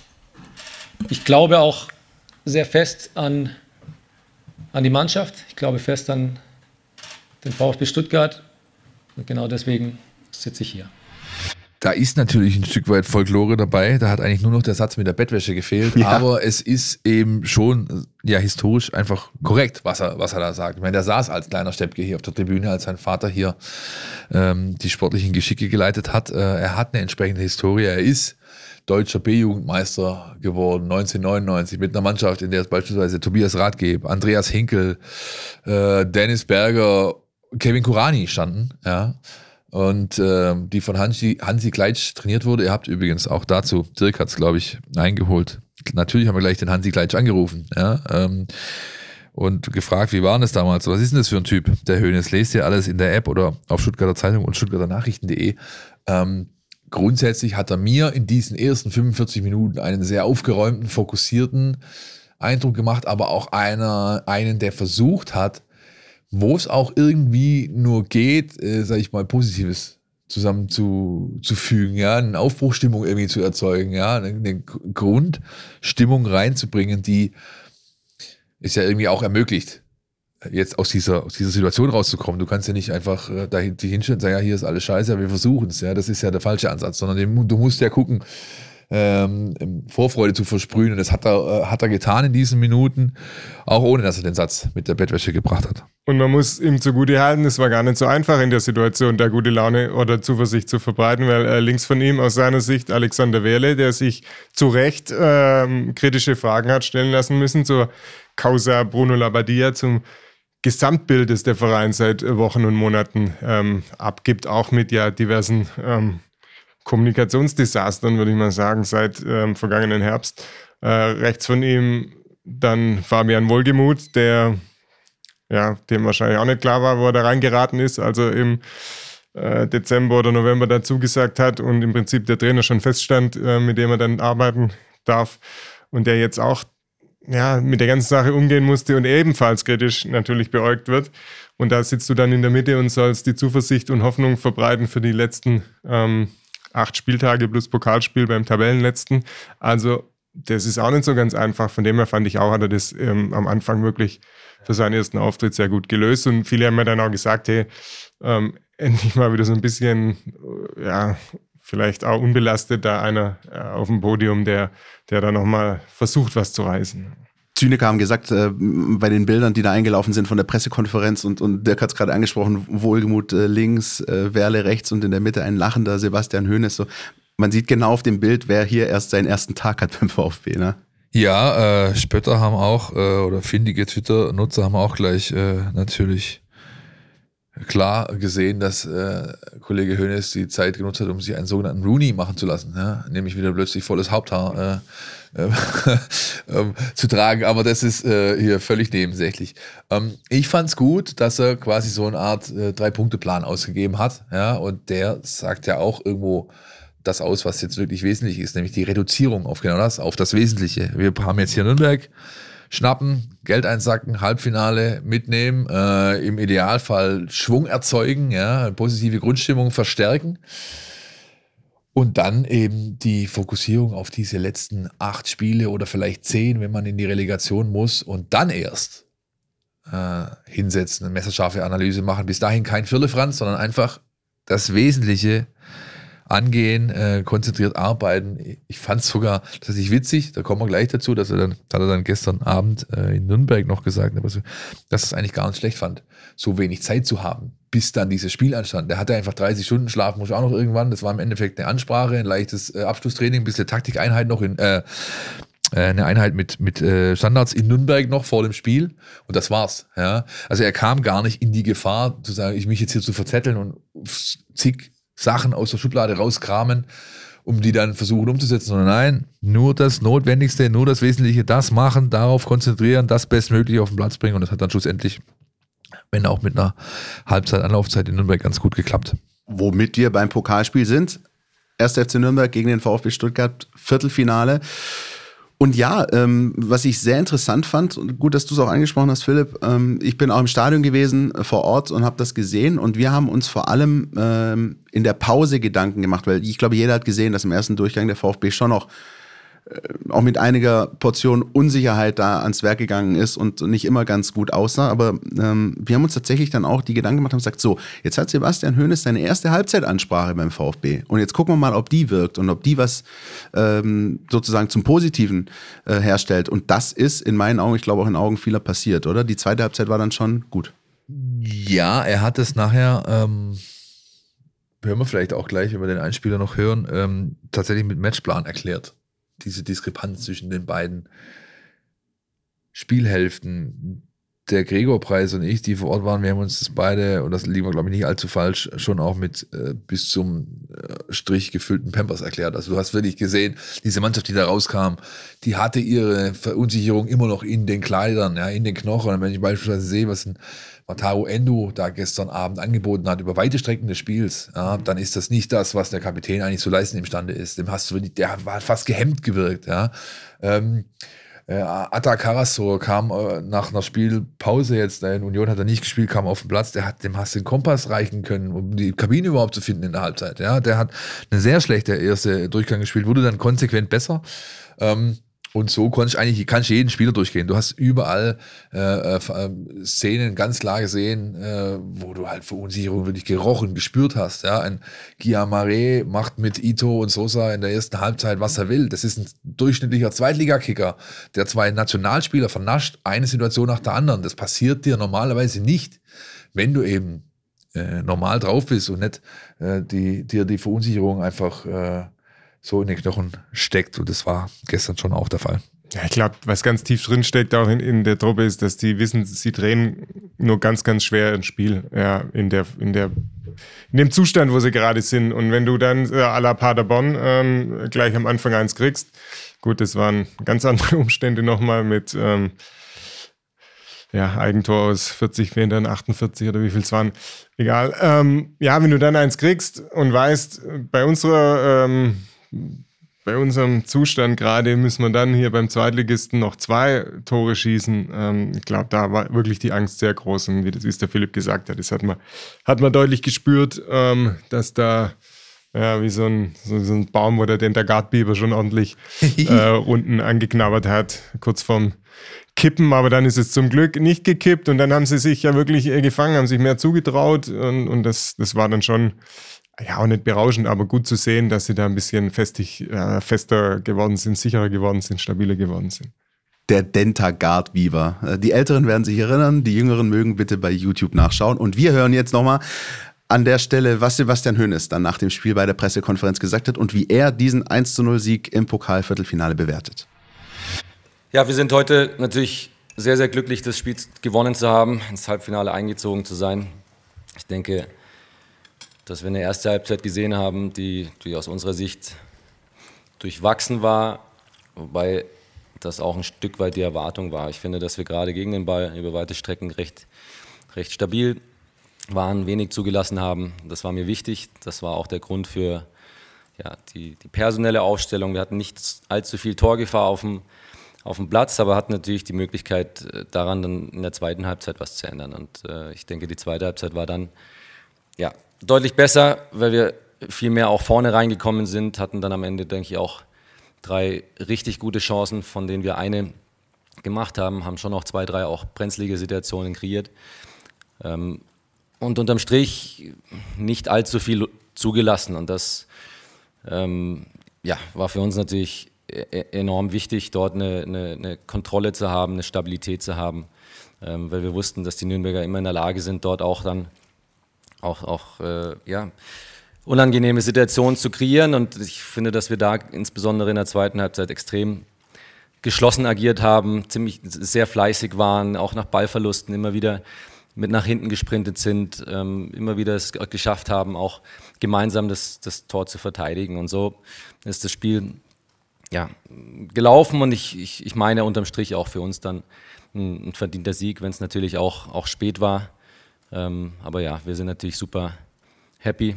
ich glaube auch sehr fest an an die Mannschaft. Ich glaube fest an den VfB Stuttgart. Und genau deswegen sitze ich hier.
Da ist natürlich ein Stück weit Folklore dabei. Da hat eigentlich nur noch der Satz mit der Bettwäsche gefehlt. Ja. Aber es ist eben schon ja historisch einfach korrekt, was er, was er da sagt. Ich meine, der saß als kleiner Steppke hier auf der Tribüne, als sein Vater hier ähm, die sportlichen Geschicke geleitet hat. Äh, er hat eine entsprechende Historie. Er ist deutscher B-Jugendmeister geworden, 1999, mit einer Mannschaft, in der es beispielsweise Tobias Rathgeb, Andreas Hinkel, äh, Dennis Berger, Kevin Kurani standen, ja. Und äh, die von Hansi, Hansi Gleitsch trainiert wurde. Ihr habt übrigens auch dazu, Dirk hat es, glaube ich, eingeholt. Natürlich haben wir gleich den Hansi Gleitsch angerufen, ja. Ähm, und gefragt, wie war das damals? Was ist denn das für ein Typ, der Höhnes? Lest ihr alles in der App oder auf Stuttgarter Zeitung und Stuttgarter Nachrichten.de. Ähm, grundsätzlich hat er mir in diesen ersten 45 Minuten einen sehr aufgeräumten, fokussierten Eindruck gemacht, aber auch einer, einen, der versucht hat, wo es auch irgendwie nur geht, äh, sag ich mal, Positives zusammen zu, ja, eine Aufbruchstimmung irgendwie zu erzeugen, ja, eine, eine Grundstimmung reinzubringen, die ist ja irgendwie auch ermöglicht, jetzt aus dieser, aus dieser Situation rauszukommen. Du kannst ja nicht einfach äh, da hinstellen und sagen, ja, hier ist alles scheiße, wir versuchen es, ja, das ist ja der falsche Ansatz, sondern du musst ja gucken, ähm, Vorfreude zu versprühen. Und das hat er, äh, hat er getan in diesen Minuten, auch ohne dass er den Satz mit der Bettwäsche gebracht hat.
Und man muss ihm zugute halten, es war gar nicht so einfach in der Situation, da gute Laune oder Zuversicht zu verbreiten, weil äh, links von ihm aus seiner Sicht Alexander Wehrle, der sich zu Recht ähm, kritische Fragen hat stellen lassen müssen zur Causa Bruno Labbadia, zum Gesamtbild, das der Verein seit Wochen und Monaten ähm, abgibt, auch mit ja diversen ähm, Kommunikationsdesastern, würde ich mal sagen, seit ähm, vergangenen Herbst. Äh, rechts von ihm dann Fabian Wohlgemuth, der ja, dem wahrscheinlich auch nicht klar war, wo er da reingeraten ist, also im äh, Dezember oder November dazu gesagt hat und im Prinzip der Trainer schon feststand, äh, mit dem er dann arbeiten darf und der jetzt auch ja, mit der ganzen Sache umgehen musste und ebenfalls kritisch natürlich beäugt wird. Und da sitzt du dann in der Mitte und sollst die Zuversicht und Hoffnung verbreiten für die letzten ähm, acht Spieltage plus Pokalspiel beim Tabellenletzten. Also das ist auch nicht so ganz einfach. Von dem her fand ich auch, hat er das ähm, am Anfang wirklich für seinen ersten Auftritt sehr gut gelöst. Und viele haben mir dann auch gesagt, hey, ähm, endlich mal wieder so ein bisschen, äh, ja, vielleicht auch unbelastet da einer äh, auf dem Podium, der, der da nochmal versucht, was zu reißen.
Zyniker haben gesagt, äh, bei den Bildern, die da eingelaufen sind von der Pressekonferenz und, und Dirk hat es gerade angesprochen, Wohlgemut äh, links, äh, Werle rechts und in der Mitte ein lachender Sebastian Hoeneß. So. Man sieht genau auf dem Bild, wer hier erst seinen ersten Tag hat beim VfB. Ne?
Ja, äh, Spötter haben auch, äh, oder findige Twitter-Nutzer haben auch gleich äh, natürlich klar gesehen, dass äh, Kollege Hoeneß die Zeit genutzt hat, um sich einen sogenannten Rooney machen zu lassen, ja? nämlich wieder plötzlich volles Haupthaar äh, äh, zu tragen. Aber das ist äh, hier völlig nebensächlich. Ähm, ich fand es gut, dass er quasi so eine Art äh, Drei-Punkte-Plan ausgegeben hat. Ja? Und der sagt ja auch irgendwo das aus, was jetzt wirklich wesentlich ist, nämlich die Reduzierung auf genau das, auf das Wesentliche. Wir haben jetzt hier Nürnberg schnappen, Geld einsacken, Halbfinale mitnehmen, äh, im Idealfall Schwung erzeugen, ja, positive Grundstimmung verstärken. Und dann eben die Fokussierung auf diese letzten acht Spiele oder vielleicht zehn, wenn man in die Relegation muss und dann erst äh, hinsetzen, eine messerscharfe Analyse machen. Bis dahin kein Firlefanz, sondern einfach das Wesentliche angehen, äh, konzentriert arbeiten. Ich fand es sogar tatsächlich witzig, da kommen wir gleich dazu, dass er dann, hat er dann gestern Abend äh, in Nürnberg noch gesagt, dass er es eigentlich gar nicht schlecht fand, so wenig Zeit zu haben, bis dann dieses Spiel anstand. Der hatte einfach 30 Stunden Schlaf, muss auch noch irgendwann. Das war im Endeffekt eine Ansprache, ein leichtes äh, Abschlusstraining, ein bisschen Taktikeinheit noch in, äh, äh, eine Einheit mit, mit äh, Standards in Nürnberg noch vor dem Spiel und das war's. Ja? Also er kam gar nicht in die Gefahr zu sagen, ich mich jetzt hier zu verzetteln und zig Sachen aus der Schublade rauskramen, um die dann versuchen umzusetzen, sondern nein, nur das Notwendigste, nur das Wesentliche, das machen, darauf konzentrieren, das bestmöglich auf den Platz bringen und das hat dann schlussendlich, wenn auch mit einer Halbzeit-Anlaufzeit in Nürnberg ganz gut geklappt.
Womit wir beim Pokalspiel sind. 1. FC Nürnberg gegen den VfB Stuttgart, Viertelfinale. Und ja, ähm, was ich sehr interessant fand, und gut, dass du es auch angesprochen hast, Philipp, ähm, ich bin auch im Stadion gewesen äh, vor Ort und habe das gesehen. Und wir haben uns vor allem ähm, in der Pause Gedanken gemacht, weil ich glaube, jeder hat gesehen, dass im ersten Durchgang der VfB schon noch auch mit einiger Portion Unsicherheit da ans Werk gegangen ist und nicht immer ganz gut aussah. Aber ähm, wir haben uns tatsächlich dann auch die Gedanken gemacht und gesagt, so, jetzt hat Sebastian Hoeneß seine erste Halbzeitansprache beim VfB. Und jetzt gucken wir mal, ob die wirkt und ob die was ähm, sozusagen zum Positiven äh, herstellt. Und das ist in meinen Augen, ich glaube auch in Augen vieler passiert, oder? Die zweite Halbzeit war dann schon gut.
Ja, er hat es nachher, ähm, hören wir vielleicht auch gleich, wenn wir den Einspieler noch hören, ähm, tatsächlich mit Matchplan erklärt diese Diskrepanz zwischen den beiden Spielhälften. Der Gregor-Preis und ich, die vor Ort waren, wir haben uns das beide, und das liegen wir, glaube ich, nicht allzu falsch, schon auch mit äh, bis zum äh, Strich gefüllten Pampers erklärt. Also du hast wirklich gesehen, diese Mannschaft, die da rauskam, die hatte ihre Verunsicherung immer noch in den Kleidern, ja, in den Knochen. Und wenn ich beispielsweise sehe, was ein Wataru Endo da gestern Abend angeboten hat über weite Strecken des Spiels, ja, dann ist das nicht das, was der Kapitän eigentlich zu leisten imstande ist. Dem hast du, der war fast gehemmt gewirkt. Ja. Ähm, Äh, Atta Karasor kam äh, nach einer Spielpause jetzt, in Union hat er nicht gespielt, kam auf den Platz, der hat, dem hast du den Kompass reichen können, um die Kabine überhaupt zu finden in der Halbzeit. Ja, der hat eine sehr schlechte erste Durchgang gespielt, wurde dann konsequent besser. Ähm, und so konnte ich eigentlich, kannst jeden Spieler durchgehen. Du hast überall äh, äh, äh, Szenen ganz klar gesehen, äh, wo du halt Verunsicherung wirklich gerochen, gespürt hast. Ja, ein Guillamare macht mit Ito und Sosa in der ersten Halbzeit, was er will. Das ist ein durchschnittlicher Zweitligakicker, der zwei Nationalspieler vernascht, eine Situation nach der anderen. Das passiert dir normalerweise nicht, wenn du eben äh, normal drauf bist und nicht äh, die, dir die Verunsicherung einfach äh, so in den Knochen steckt. Und das war gestern schon auch der Fall.
Ja, ich glaube, was ganz tief drin steckt auch in, in der Truppe ist, dass die wissen, sie drehen nur ganz, ganz schwer ein Spiel, ja, in der, in der, in dem Zustand, wo sie gerade sind. Und wenn du dann äh, à la Paderborn ähm, gleich am Anfang eins kriegst, gut, das waren ganz andere Umstände nochmal mit, ähm, ja, Eigentor aus 40 Metern, 48 oder wie viel es waren. Egal. Ähm, ja, wenn du dann eins kriegst und weißt, bei unserer, ähm, bei unserem Zustand gerade müssen wir dann hier beim Zweitligisten noch zwei Tore schießen. Ähm, ich glaube, da war wirklich die Angst sehr groß. Und wie das, wie es der Philipp gesagt hat, das hat man, hat man deutlich gespürt, ähm, dass da ja, wie so ein, so, so ein Baum, wo der Dentagardbiber schon ordentlich äh, unten angeknabbert hat, kurz vorm Kippen, aber dann ist es zum Glück nicht gekippt und dann haben sie sich ja wirklich gefangen, haben sich mehr zugetraut und, und das, das war dann schon ja auch nicht berauschend, aber gut zu sehen, dass sie da ein bisschen festig, äh, fester geworden sind, sicherer geworden sind, stabiler geworden sind.
Der Dentagard Weaver. Äh, die Älteren werden sich erinnern, die Jüngeren mögen bitte bei YouTube nachschauen. Und wir hören jetzt nochmal an der Stelle, was Sebastian Hoeneß dann nach dem Spiel bei der Pressekonferenz gesagt hat und wie er diesen 1 0 Sieg im Pokalviertelfinale bewertet.
Ja, wir sind heute natürlich sehr, sehr glücklich, das Spiel gewonnen zu haben, ins Halbfinale eingezogen zu sein. Ich denke, dass wir eine erste Halbzeit gesehen haben, die, die aus unserer Sicht durchwachsen war, wobei das auch ein Stück weit die Erwartung war. Ich finde, dass wir gerade gegen den Ball über weite Strecken recht, recht stabil waren, wenig zugelassen haben. Das war mir wichtig. Das war auch der Grund für ja, die, die personelle Aufstellung. Wir hatten nicht allzu viel Torgefahr auf dem, auf dem Platz, aber hatten natürlich die Möglichkeit, äh, daran dann in der zweiten Halbzeit was zu ändern. Und äh, ich denke, die zweite Halbzeit war dann ja, deutlich besser, weil wir viel mehr auch vorne reingekommen sind, hatten dann am Ende, denke ich, auch drei richtig gute Chancen, von denen wir eine gemacht haben, haben schon noch zwei, drei auch brenzlige Situationen kreiert. Ähm, und unterm Strich nicht allzu viel zugelassen. Und das ähm, ja, war für uns natürlich e-, e-, enorm wichtig, dort eine, eine, eine, Kontrolle zu haben, eine Stabilität zu haben, ähm, weil wir wussten, dass die Nürnberger immer in der Lage sind, dort auch dann auch, auch äh, ja, unangenehme Situationen zu kreieren. Und ich finde, dass wir da insbesondere in der zweiten Halbzeit extrem geschlossen agiert haben, ziemlich sehr fleißig waren, auch nach Ballverlusten immer wieder mit nach hinten gesprintet sind, ähm, immer wieder es geschafft haben, auch gemeinsam das, das Tor zu verteidigen. Und so ist das Spiel ja, gelaufen und ich, ich, ich meine unterm Strich auch für uns dann ein, ein verdienter Sieg, wenn es natürlich auch, auch spät war. Ähm, aber ja, wir sind natürlich super happy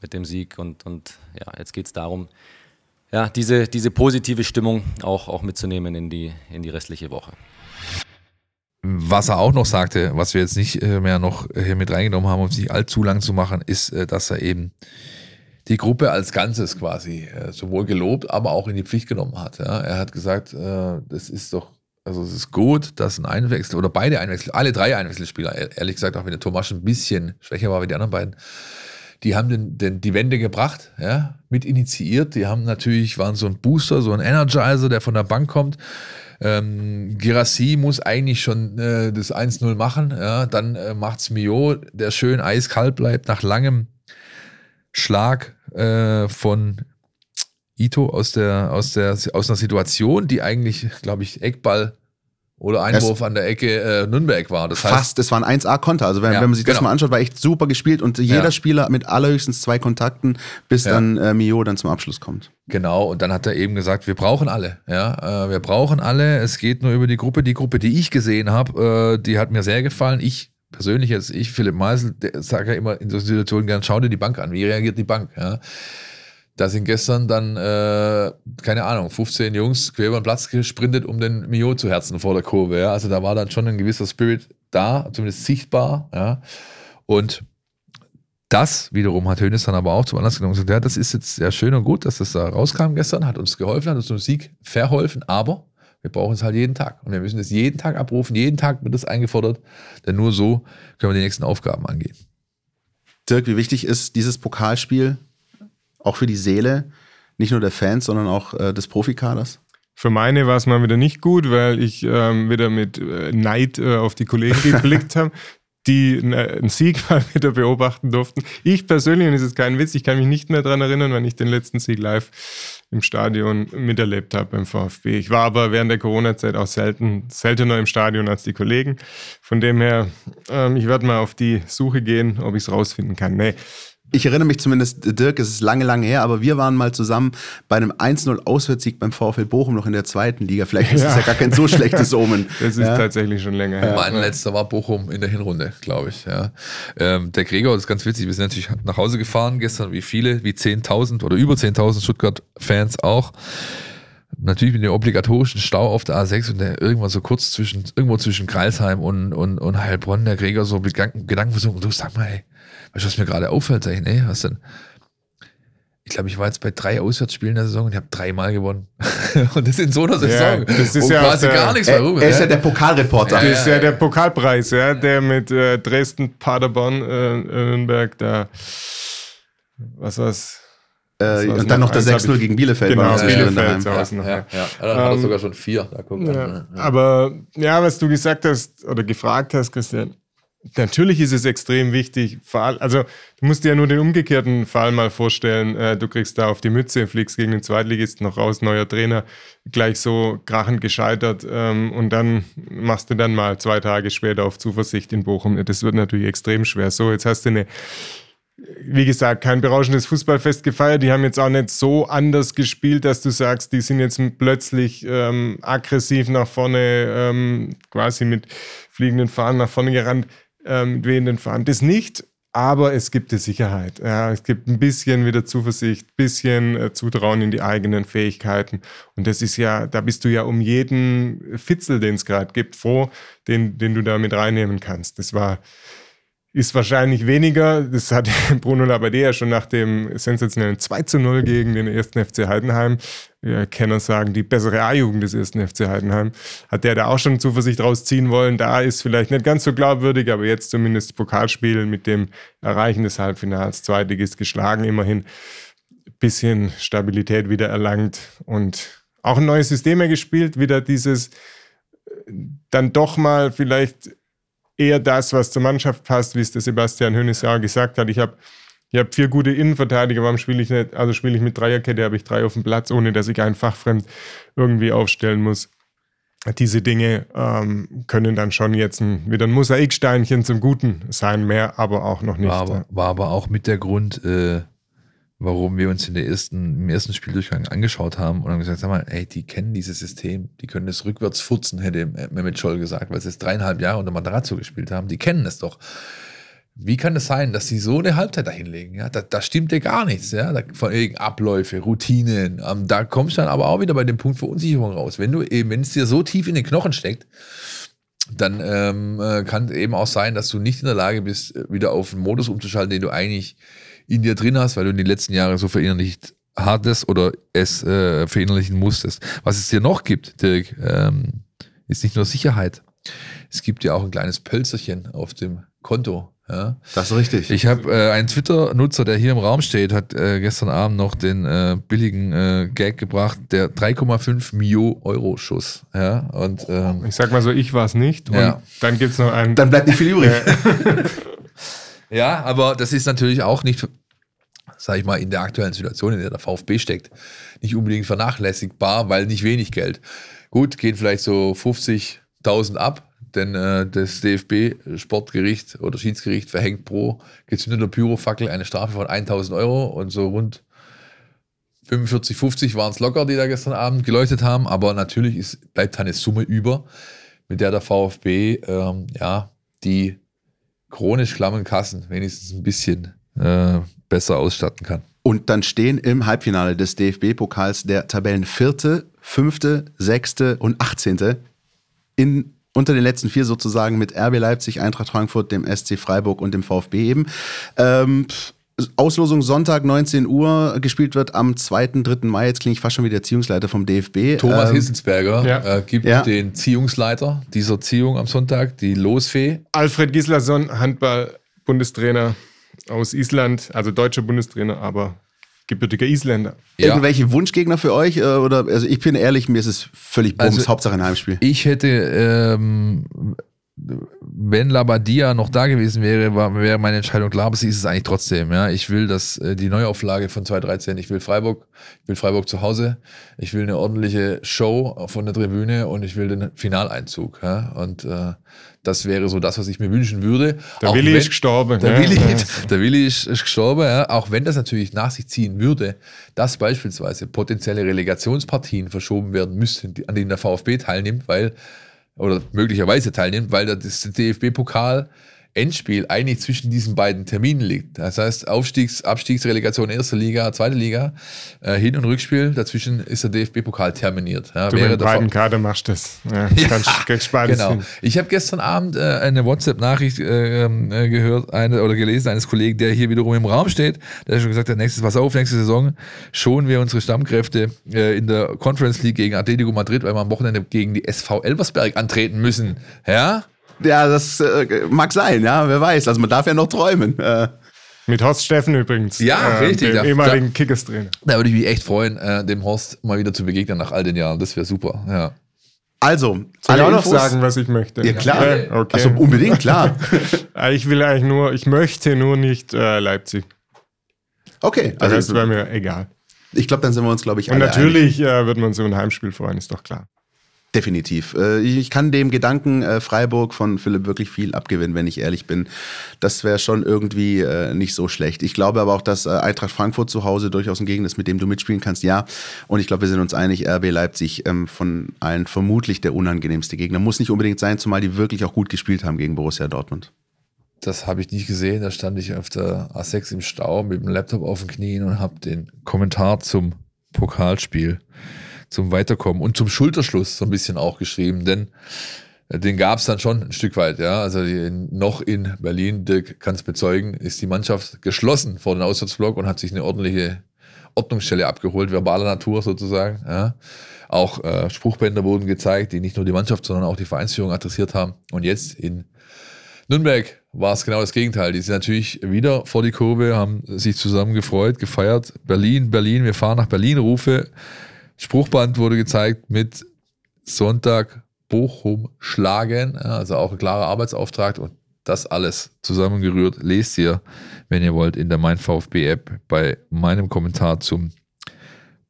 mit dem Sieg und, und ja, jetzt geht es darum, ja, diese, diese positive Stimmung auch, auch mitzunehmen in die, in die restliche Woche.
Was er auch noch sagte, was wir jetzt nicht äh, mehr noch hier mit reingenommen haben, um es nicht allzu lang zu machen, ist, äh, dass er eben die Gruppe als Ganzes quasi äh, sowohl gelobt, aber auch in die Pflicht genommen hat. Er hat gesagt, das ist doch also es ist gut, dass ein Einwechsel oder beide Einwechsel, alle drei Einwechselspieler, ehrlich gesagt, auch wenn der Thomas ein bisschen schwächer war wie die anderen beiden, die haben den, den, die Wende gebracht, ja, mit initiiert. Die haben natürlich, waren so ein Booster, so ein Energizer, der von der Bank kommt. Ähm, Girassi muss eigentlich schon äh, das 1-0 machen. Ja, dann äh, es Mio, der schön eiskalt bleibt nach langem Schlag äh, von Ito aus der, aus der, aus einer Situation, die eigentlich, glaube ich, Eckball oder Einwurf an der Ecke äh, Nürnberg war. Das
heißt, fast, es war ein 1A-Konter. Also wenn, ja, wenn, man sich genau. das mal anschaut, war echt super gespielt und jeder ja. Spieler mit allerhöchstens zwei Kontakten, bis ja. dann äh, Mio dann zum Abschluss kommt.
Genau, und dann hat er eben gesagt, wir brauchen alle. Ja, äh, wir brauchen alle. Es geht nur über die Gruppe. Die Gruppe, die ich gesehen habe, äh, die hat mir sehr gefallen. Ich persönlich jetzt, ich, Philipp Meisel, sage ja immer in so Situationen gern, schau dir die Bank an. Wie reagiert die Bank? Ja Da sind gestern dann, äh, keine Ahnung, 15 Jungs quer über den Platz gesprintet, um den Mio zu herzen vor der Kurve. Ja. Also da war dann schon ein gewisser Spirit da, zumindest sichtbar. Ja. Und das wiederum hat Hönes dann aber auch zum Anlass genommen und gesagt, ja, das ist jetzt sehr schön und gut, dass das da rauskam gestern, hat uns geholfen, hat uns zum Sieg verholfen, aber wir brauchen es halt jeden Tag. Und wir müssen es jeden Tag abrufen, jeden Tag wird es eingefordert, denn nur so können wir die nächsten Aufgaben angehen.
Dirk, wie wichtig ist dieses Pokalspiel auch für die Seele, nicht nur der Fans, sondern auch äh, des Profikaders?
Für meine war es mal wieder nicht gut, weil ich ähm, wieder mit äh, Neid äh, auf die Kollegen geblickt habe, die einen Sieg mal wieder beobachten durften. Ich persönlich, und es ist kein Witz, ich kann mich nicht mehr daran erinnern, wenn ich den letzten Sieg live im Stadion miterlebt habe beim VfB. Ich war aber während der Corona-Zeit auch selten, seltener im Stadion als die Kollegen. Von dem her, ähm, ich werde mal auf die Suche gehen, ob ich es rausfinden kann. Nee,
ich erinnere mich zumindest, Dirk, es ist lange, lange her, aber wir waren mal zusammen bei einem 1-0 Auswärtssieg beim VfL Bochum noch in der zweiten Liga. Vielleicht ist es ja. ja gar kein so schlechtes Omen.
Das ist
ja.
tatsächlich schon länger her.
Mein letzter war Bochum in der Hinrunde, glaube ich. Ja. Ähm, der Gregor, das ist ganz witzig, wir sind natürlich nach Hause gefahren gestern, wie viele, wie 10.000 oder über 10.000 Stuttgart-Fans auch natürlich mit dem obligatorischen Stau auf der A6 und der irgendwann so kurz zwischen, irgendwo zwischen Kreisheim und, und, und Heilbronn, der Gregor so Gedanken, Gedanken versucht, du sag mal, ey, weißt du, was mir gerade auffällt? Sag ich, nee, was denn? Ich glaube, ich war jetzt bei drei Auswärtsspielen der Saison und ich habe dreimal gewonnen. und das in so einer Saison.
Ja, das ist ja
quasi
der,
gar nichts
Er,
warum.
er ist ja
ja.
der Pokalreporter.
Das ist ja der Pokalpreis, ja, der mit äh, Dresden, Paderborn, äh, Nürnberg, da, was war's?
Äh, und dann noch der
Eins hab
6-0
ich-
gegen Bielefeld.
Genau,
war das
Bielefeld,
ja, ja,
ja.
ja. Dann hat er
Ähm,
sogar schon vier. Da guck mal.
Ja.
Ja.
Aber ja, was du gesagt hast oder gefragt hast, Christian, natürlich ist es extrem wichtig. Also du musst dir ja nur den umgekehrten Fall mal vorstellen. Äh, du kriegst da auf die Mütze, fliegst gegen den Zweitligisten noch raus, neuer Trainer, gleich so krachend gescheitert ähm, und dann machst du dann mal zwei Tage später auf Zuversicht in Bochum. Das wird natürlich extrem schwer. So, jetzt hast du eine wie gesagt, kein berauschendes Fußballfest gefeiert. Die haben jetzt auch nicht so anders gespielt, dass du sagst, die sind jetzt plötzlich ähm, aggressiv nach vorne, ähm, quasi mit fliegenden Fahnen nach vorne gerannt, ähm, wehenden Fahnen. Das nicht, aber es gibt die Sicherheit. Ja, es gibt ein bisschen wieder Zuversicht, ein bisschen äh, Zutrauen in die eigenen Fähigkeiten. Und das ist ja, da bist du ja um jeden Fitzel, den es gerade gibt, froh, den, den du da mit reinnehmen kannst. Das war ist wahrscheinlich weniger. Das hat Bruno Labbadia schon nach dem sensationellen 2 zu 0 gegen den ersten FC Heidenheim, wir Kenner sagen, die bessere A-Jugend des ersten FC Heidenheim, hat der da auch schon Zuversicht rausziehen wollen. Da ist vielleicht nicht ganz so glaubwürdig, aber jetzt zumindest Pokalspiel mit dem Erreichen des Halbfinals, Zweitligist geschlagen, immerhin bisschen Stabilität wieder erlangt und auch ein neues System mehr gespielt, wieder dieses äh, dann doch mal vielleicht eher das, was zur Mannschaft passt, wie es der Sebastian Hönes ja auch gesagt hat. Ich habe ich hab vier gute Innenverteidiger, warum spiele ich nicht, also spiele ich mit Dreierkette, habe ich drei auf dem Platz, ohne dass ich einen fachfremd irgendwie aufstellen muss. Diese Dinge ähm, können dann schon jetzt ein, wieder ein Mosaiksteinchen zum Guten sein, mehr aber auch noch nicht.
War, aber, war aber auch mit der Grund, äh, warum wir uns in der ersten, im ersten Spieldurchgang angeschaut haben und haben gesagt, sag mal, ey, die kennen dieses System, die können es rückwärts furzen, hätte Mehmet Scholl gesagt, weil sie es dreieinhalb Jahre unter Matarazzo gespielt haben, die kennen es doch. Wie kann es sein, dass sie so eine Halbzeit dahinlegen? Ja, da, da stimmt ja gar nichts, ja, da, von Abläufe, Routinen. Ähm, da kommst du dann aber auch wieder bei dem Punkt Verunsicherung raus. Wenn du eben, wenn es dir so tief in den Knochen steckt, dann ähm, äh, kann es eben auch sein, dass du nicht in der Lage bist, äh, wieder auf einen Modus umzuschalten, den du eigentlich in dir drin hast, weil du in den letzten Jahren so verinnerlicht hattest oder es äh, verinnerlichen musstest. Was es dir noch gibt, Dirk, ähm, ist nicht nur Sicherheit. Es gibt ja auch ein kleines Pölzerchen auf dem Konto. Ja.
Das ist richtig.
Ich habe äh, einen Twitter-Nutzer, der hier im Raum steht, hat äh, gestern Abend noch den äh, billigen äh, Gag gebracht, der 3,5 Mio Euro Schuss. Ja, und ähm,
Ich sag mal so, ich war es nicht. Und
Ja.
dann gibt es noch einen.
Dann bleibt nicht viel übrig.
Ja, aber das ist natürlich auch nicht, sag ich mal, in der aktuellen Situation, in der der VfB steckt, nicht unbedingt vernachlässigbar, weil nicht wenig Geld. Gut, gehen vielleicht so 50.000 ab, denn äh, das DFB-Sportgericht oder Schiedsgericht verhängt pro gezündeter Pyrofackel eine Strafe von 1.000 Euro und so rund 45, 50 waren es locker, die da gestern Abend geleuchtet haben, aber natürlich ist, bleibt eine Summe über, mit der der VfB ähm, ja, die chronisch klammen Kassen wenigstens ein bisschen äh, besser ausstatten kann.
Und dann stehen im Halbfinale des DFB-Pokals der Tabellen vierte, fünfte, sechste und achtzehnte in unter den letzten vier sozusagen mit RB Leipzig, Eintracht Frankfurt, dem SC Freiburg und dem VfB eben. Ähm, Auslosung Sonntag 19 Uhr, gespielt wird am 2. 3. Mai. Jetzt klinge ich fast schon wie der Ziehungsleiter vom DFB.
Thomas
ähm,
Hissensberger
ja.
äh, gibt
Ja.
den Ziehungsleiter dieser Ziehung am Sonntag, die Losfee.
Alfred Gislason, Handball-Bundestrainer aus Island, also deutscher Bundestrainer, aber gebürtiger Isländer.
Ja.
Irgendwelche Wunschgegner für euch? äh, Oder, also ich bin ehrlich, mir ist es völlig bums,
Also-
Hauptsache ein Heimspiel.
Ich hätte, ähm, wenn Labadia noch da gewesen wäre, war, wäre meine Entscheidung klar, aber sie ist es eigentlich trotzdem. Ja. Ich will, dass äh, die Neuauflage von 2013, ich will Freiburg, ich will Freiburg zu Hause, ich will eine ordentliche Show von der Tribüne und ich will den Finaleinzug. Ja. Und äh, das wäre so das, was ich mir wünschen würde.
Der
Auch
Willi
wenn-
ist gestorben.
Der
ne?
Willi, der Willi ist, ist gestorben, ja. auch wenn das natürlich nach sich ziehen würde, dass beispielsweise potenzielle Relegationspartien verschoben werden müssten, an denen der VfB teilnimmt, weil, oder möglicherweise teilnimmt, weil das DFB-Pokal Endspiel eigentlich zwischen diesen beiden Terminen liegt. Das heißt, Aufstiegs-, Abstiegsrelegation erste Liga, zweite Liga, äh, Hin- und Rückspiel, dazwischen ist der DFB-Pokal terminiert. Ja,
Du mit
V-
Kader machst das. Ja,
Ja,
kannst beides
Genau. Ich habe gestern Abend äh, eine WhatsApp-Nachricht äh, ähm, äh, gehört eine, oder gelesen eines Kollegen, der hier wiederum im Raum steht, der schon gesagt hat, nächstes, pass auf, nächste Saison schonen wir unsere Stammkräfte äh, in der Conference League gegen Atletico Madrid, weil wir am Wochenende gegen die SV Elversberg antreten müssen. Ja?
Ja, das äh, mag sein, ja, wer weiß. Also man darf ja noch träumen. Äh,
Mit Horst Steffen übrigens.
Ja, richtig.
Dem
Da-
ehemaligen Kickers-Trainer.
Da würde ich mich echt freuen, äh, dem Horst mal wieder zu begegnen nach all den Jahren. Das wäre super. Ja.
also,
Soll ich auch noch
Infos-
sagen, was ich möchte?
Ja, klar.
Ja, okay.
Also unbedingt, klar.
Ah, Ich will eigentlich nur, ich möchte nur nicht äh, Leipzig.
Okay, also
wäre mir egal.
ich glaube, dann sind wir uns, glaube ich,
Und
alle einig.
natürlich äh, wird man uns über ein Heimspiel freuen, ist doch klar.
Definitiv. Äh, Ich kann dem Gedanken äh, Freiburg von Philipp wirklich viel abgewinnen, wenn ich ehrlich bin. Das wäre schon irgendwie äh, nicht so schlecht. Ich glaube aber auch, dass Eintracht Frankfurt zu Hause durchaus ein Gegner ist, mit dem du mitspielen kannst, ja. Und ich glaube, wir sind uns einig, RB Leipzig ähm, von allen vermutlich der unangenehmste Gegner. Muss nicht unbedingt sein, zumal die wirklich auch gut gespielt haben gegen Borussia Dortmund.
Das habe ich nicht gesehen. Da stand ich auf der A6 im Stau mit dem Laptop auf den Knien und habe den Kommentar zum Pokalspiel, zum Weiterkommen und zum Schulterschluss so ein bisschen auch geschrieben, denn äh, den gab es dann schon ein Stück weit. Ja, also die, noch in Berlin, Dirk kann es bezeugen, ist die Mannschaft geschlossen vor den Auswärtsblock und hat sich eine ordentliche Ordnungsstelle abgeholt, verbaler Natur sozusagen. Ja. Auch äh, Spruchbänder wurden gezeigt, die nicht nur die Mannschaft, sondern auch die Vereinsführung adressiert haben. Und jetzt in Nürnberg war es genau das Gegenteil. Die sind natürlich wieder vor die Kurve, haben sich zusammen gefreut, gefeiert. Berlin, Berlin, wir fahren nach Berlin, Rufe. Spruchband wurde gezeigt mit Sonntag Bochum schlagen. Also auch ein klarer Arbeitsauftrag und das alles zusammengerührt lest ihr, wenn ihr wollt, in der Mein VfB App bei meinem Kommentar zum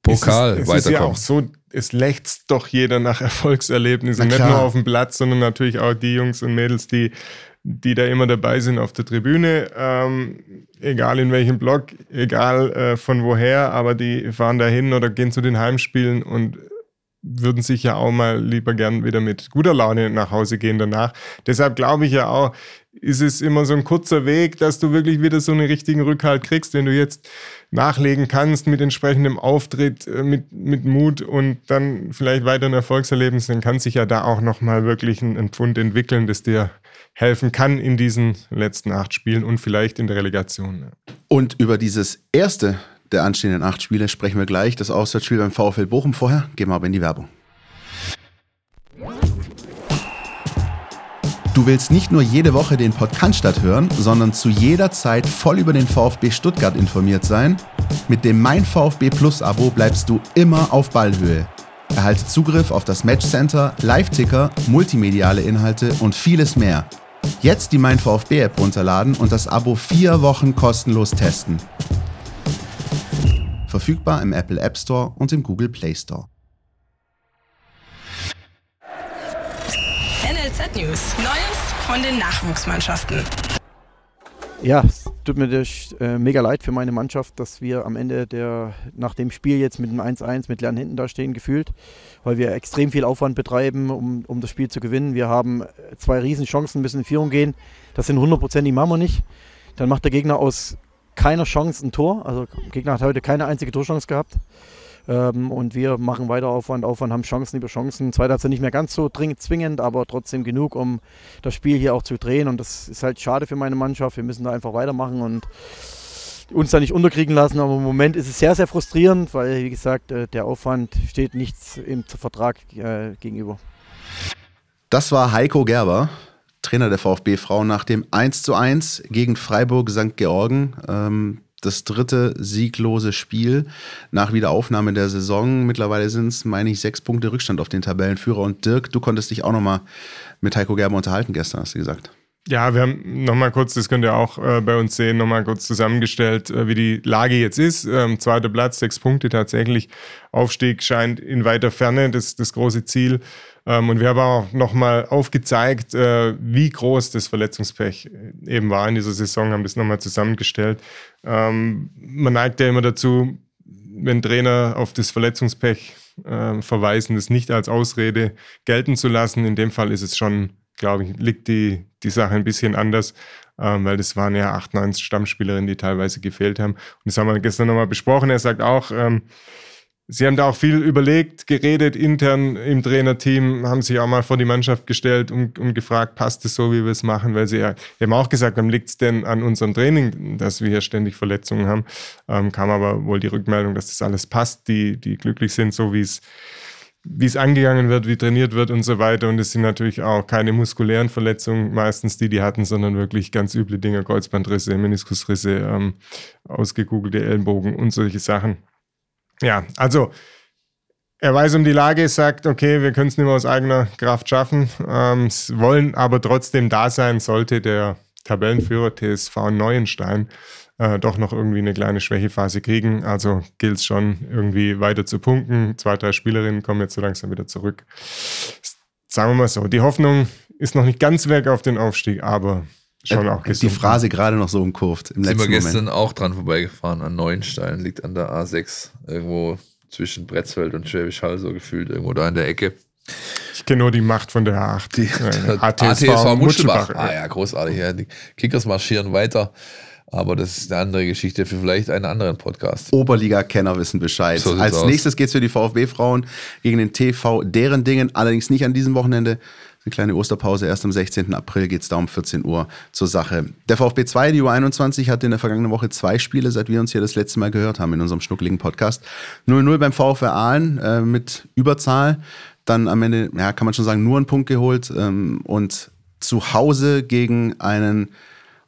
Pokal
es ist, es ist ja
weiterkommen.
auch so, es lächzt doch jeder nach Erfolgserlebnissen. Nicht nur auf dem Platz, sondern natürlich auch die Jungs und Mädels, die, die da immer dabei sind auf der Tribüne. Ähm, egal in welchem Block, egal äh, von woher, aber die fahren da hin oder gehen zu den Heimspielen und würden sich ja auch mal lieber gern wieder mit guter Laune nach Hause gehen danach. Deshalb glaube ich ja auch, ist es immer so ein kurzer Weg, dass du wirklich wieder so einen richtigen Rückhalt kriegst, den du jetzt nachlegen kannst mit entsprechendem Auftritt, äh, mit, mit Mut und dann vielleicht weiteren Erfolgserlebnissen, dann kann sich ja da auch nochmal wirklich ein, ein Pfund entwickeln, das dir helfen kann in diesen letzten acht Spielen und vielleicht in der Relegation.
Und über dieses erste der anstehenden acht Spiele sprechen wir gleich. Das Auswärtsspiel beim VfL Bochum vorher. Gehen wir aber in die Werbung. Du willst nicht nur jede Woche den Podcast hören, sondern zu jeder Zeit voll über den VfB Stuttgart informiert sein? Mit dem Mein VfB Plus Abo bleibst du immer auf Ballhöhe. Erhalte Zugriff auf das Matchcenter, Live-Ticker, multimediale Inhalte und vieles mehr. Jetzt die Mein VfB App runterladen und das Abo vier Wochen kostenlos testen. Verfügbar im Apple App Store und im Google Play Store.
NLZ News. Neues von den Nachwuchsmannschaften.
Ja, tut mir das, äh, mega leid für meine Mannschaft, dass wir am Ende der, nach dem Spiel jetzt mit einem 1-1 mit leeren Händen dastehen gefühlt, weil wir extrem viel Aufwand betreiben, um, um das Spiel zu gewinnen. Wir haben zwei Riesenchancen, müssen in Führung gehen. Das sind hundertprozentig machen wir nicht. Dann macht der Gegner aus keiner Chance ein Tor. Also der Gegner hat heute keine einzige Torchance gehabt. Ähm, und wir machen weiter Aufwand, Aufwand, haben Chancen über Chancen. Zweite Halbzeit nicht mehr ganz so dringend zwingend, aber trotzdem genug, um das Spiel hier auch zu drehen. Und das ist halt schade für meine Mannschaft. Wir müssen da einfach weitermachen und uns da nicht unterkriegen lassen. Aber im Moment ist es sehr, sehr frustrierend, weil, wie gesagt, äh, der Aufwand steht nichts im Vertrag äh, gegenüber.
Das war Heiko Gerber, Trainer der VfB Frauen nach dem 1:1 gegen Freiburg St. Georgen. Ähm, das dritte sieglose Spiel nach Wiederaufnahme der Saison. Mittlerweile sind es, meine ich, sechs Punkte Rückstand auf den Tabellenführer. Und Dirk, du konntest dich auch nochmal mit Heiko Gerber unterhalten gestern, hast du gesagt.
Ja, wir haben nochmal kurz, das könnt ihr auch äh, bei uns sehen, nochmal kurz zusammengestellt, äh, wie die Lage jetzt ist. Ähm, zweiter Platz, sechs Punkte tatsächlich. Aufstieg scheint in weiter Ferne, das, das große Ziel. Ähm, und wir haben auch nochmal aufgezeigt, äh, wie groß das Verletzungspech eben war in dieser Saison, haben das nochmal zusammengestellt. Ähm, man neigt ja immer dazu, wenn Trainer auf das Verletzungspech äh, verweisen, das nicht als Ausrede gelten zu lassen. In dem Fall ist es schon, glaube ich, liegt die, die Sache ein bisschen anders, ähm, weil das waren ja acht, neun Stammspielerinnen, die teilweise gefehlt haben. Und das haben wir gestern nochmal besprochen. Er sagt auch, ähm, Sie haben da auch viel überlegt, geredet intern im Trainerteam, haben sich auch mal vor die Mannschaft gestellt und, und gefragt, passt es so, wie wir es machen? Weil sie ja, haben auch gesagt, dann liegt es denn an unserem Training, dass wir hier ständig Verletzungen haben. Ähm, kam aber wohl die Rückmeldung, dass das alles passt, die, die glücklich sind, so wie es wie es angegangen wird, wie trainiert wird und so weiter. Und es sind natürlich auch keine muskulären Verletzungen, meistens die, die hatten, sondern wirklich ganz üble Dinge, Kreuzbandrisse, Meniskusrisse, ähm, ausgegoogelte Ellenbogen und solche Sachen. Ja, also er weiß um die Lage, sagt, okay, wir können es nicht mehr aus eigener Kraft schaffen, ähm, wollen aber trotzdem da sein, sollte der Tabellenführer TSV Neuenstein äh, doch noch irgendwie eine kleine Schwächephase kriegen. Also gilt es schon irgendwie weiter zu punkten. Zwei, drei Spielerinnen kommen jetzt so langsam wieder zurück. Sagen wir mal so, die Hoffnung ist noch nicht ganz weg auf den Aufstieg, aber schon auch
gesund. Die Phrase gerade noch so umkurvt.
Im Sind wir gestern Moment. auch dran vorbeigefahren an Neuenstein, liegt an der A6, irgendwo zwischen Bretzfeld und Schwäbisch Hall, so gefühlt, irgendwo da in der Ecke.
Ich kenne nur die Macht von der A8. Die,
äh, ATSV, ATSV Muschelbach. Ah ja, großartig. Ja. Die Kickers marschieren weiter. Aber das ist eine andere Geschichte für vielleicht einen anderen Podcast.
Oberliga-Kenner wissen Bescheid. So Als aus. nächstes geht es für die VfB-Frauen gegen den TV deren Dingen, allerdings nicht an diesem Wochenende, eine kleine Osterpause. Erst am 16. April geht es da um 14 Uhr zur Sache. Der VfB 2, die U21, hatte in der vergangenen Woche zwei Spiele, seit wir uns hier das letzte Mal gehört haben in unserem schnuckligen Podcast. 0-0 beim VfR Aalen äh, mit Überzahl. Dann am Ende, ja, kann man schon sagen, nur einen Punkt geholt ähm, und zu Hause gegen einen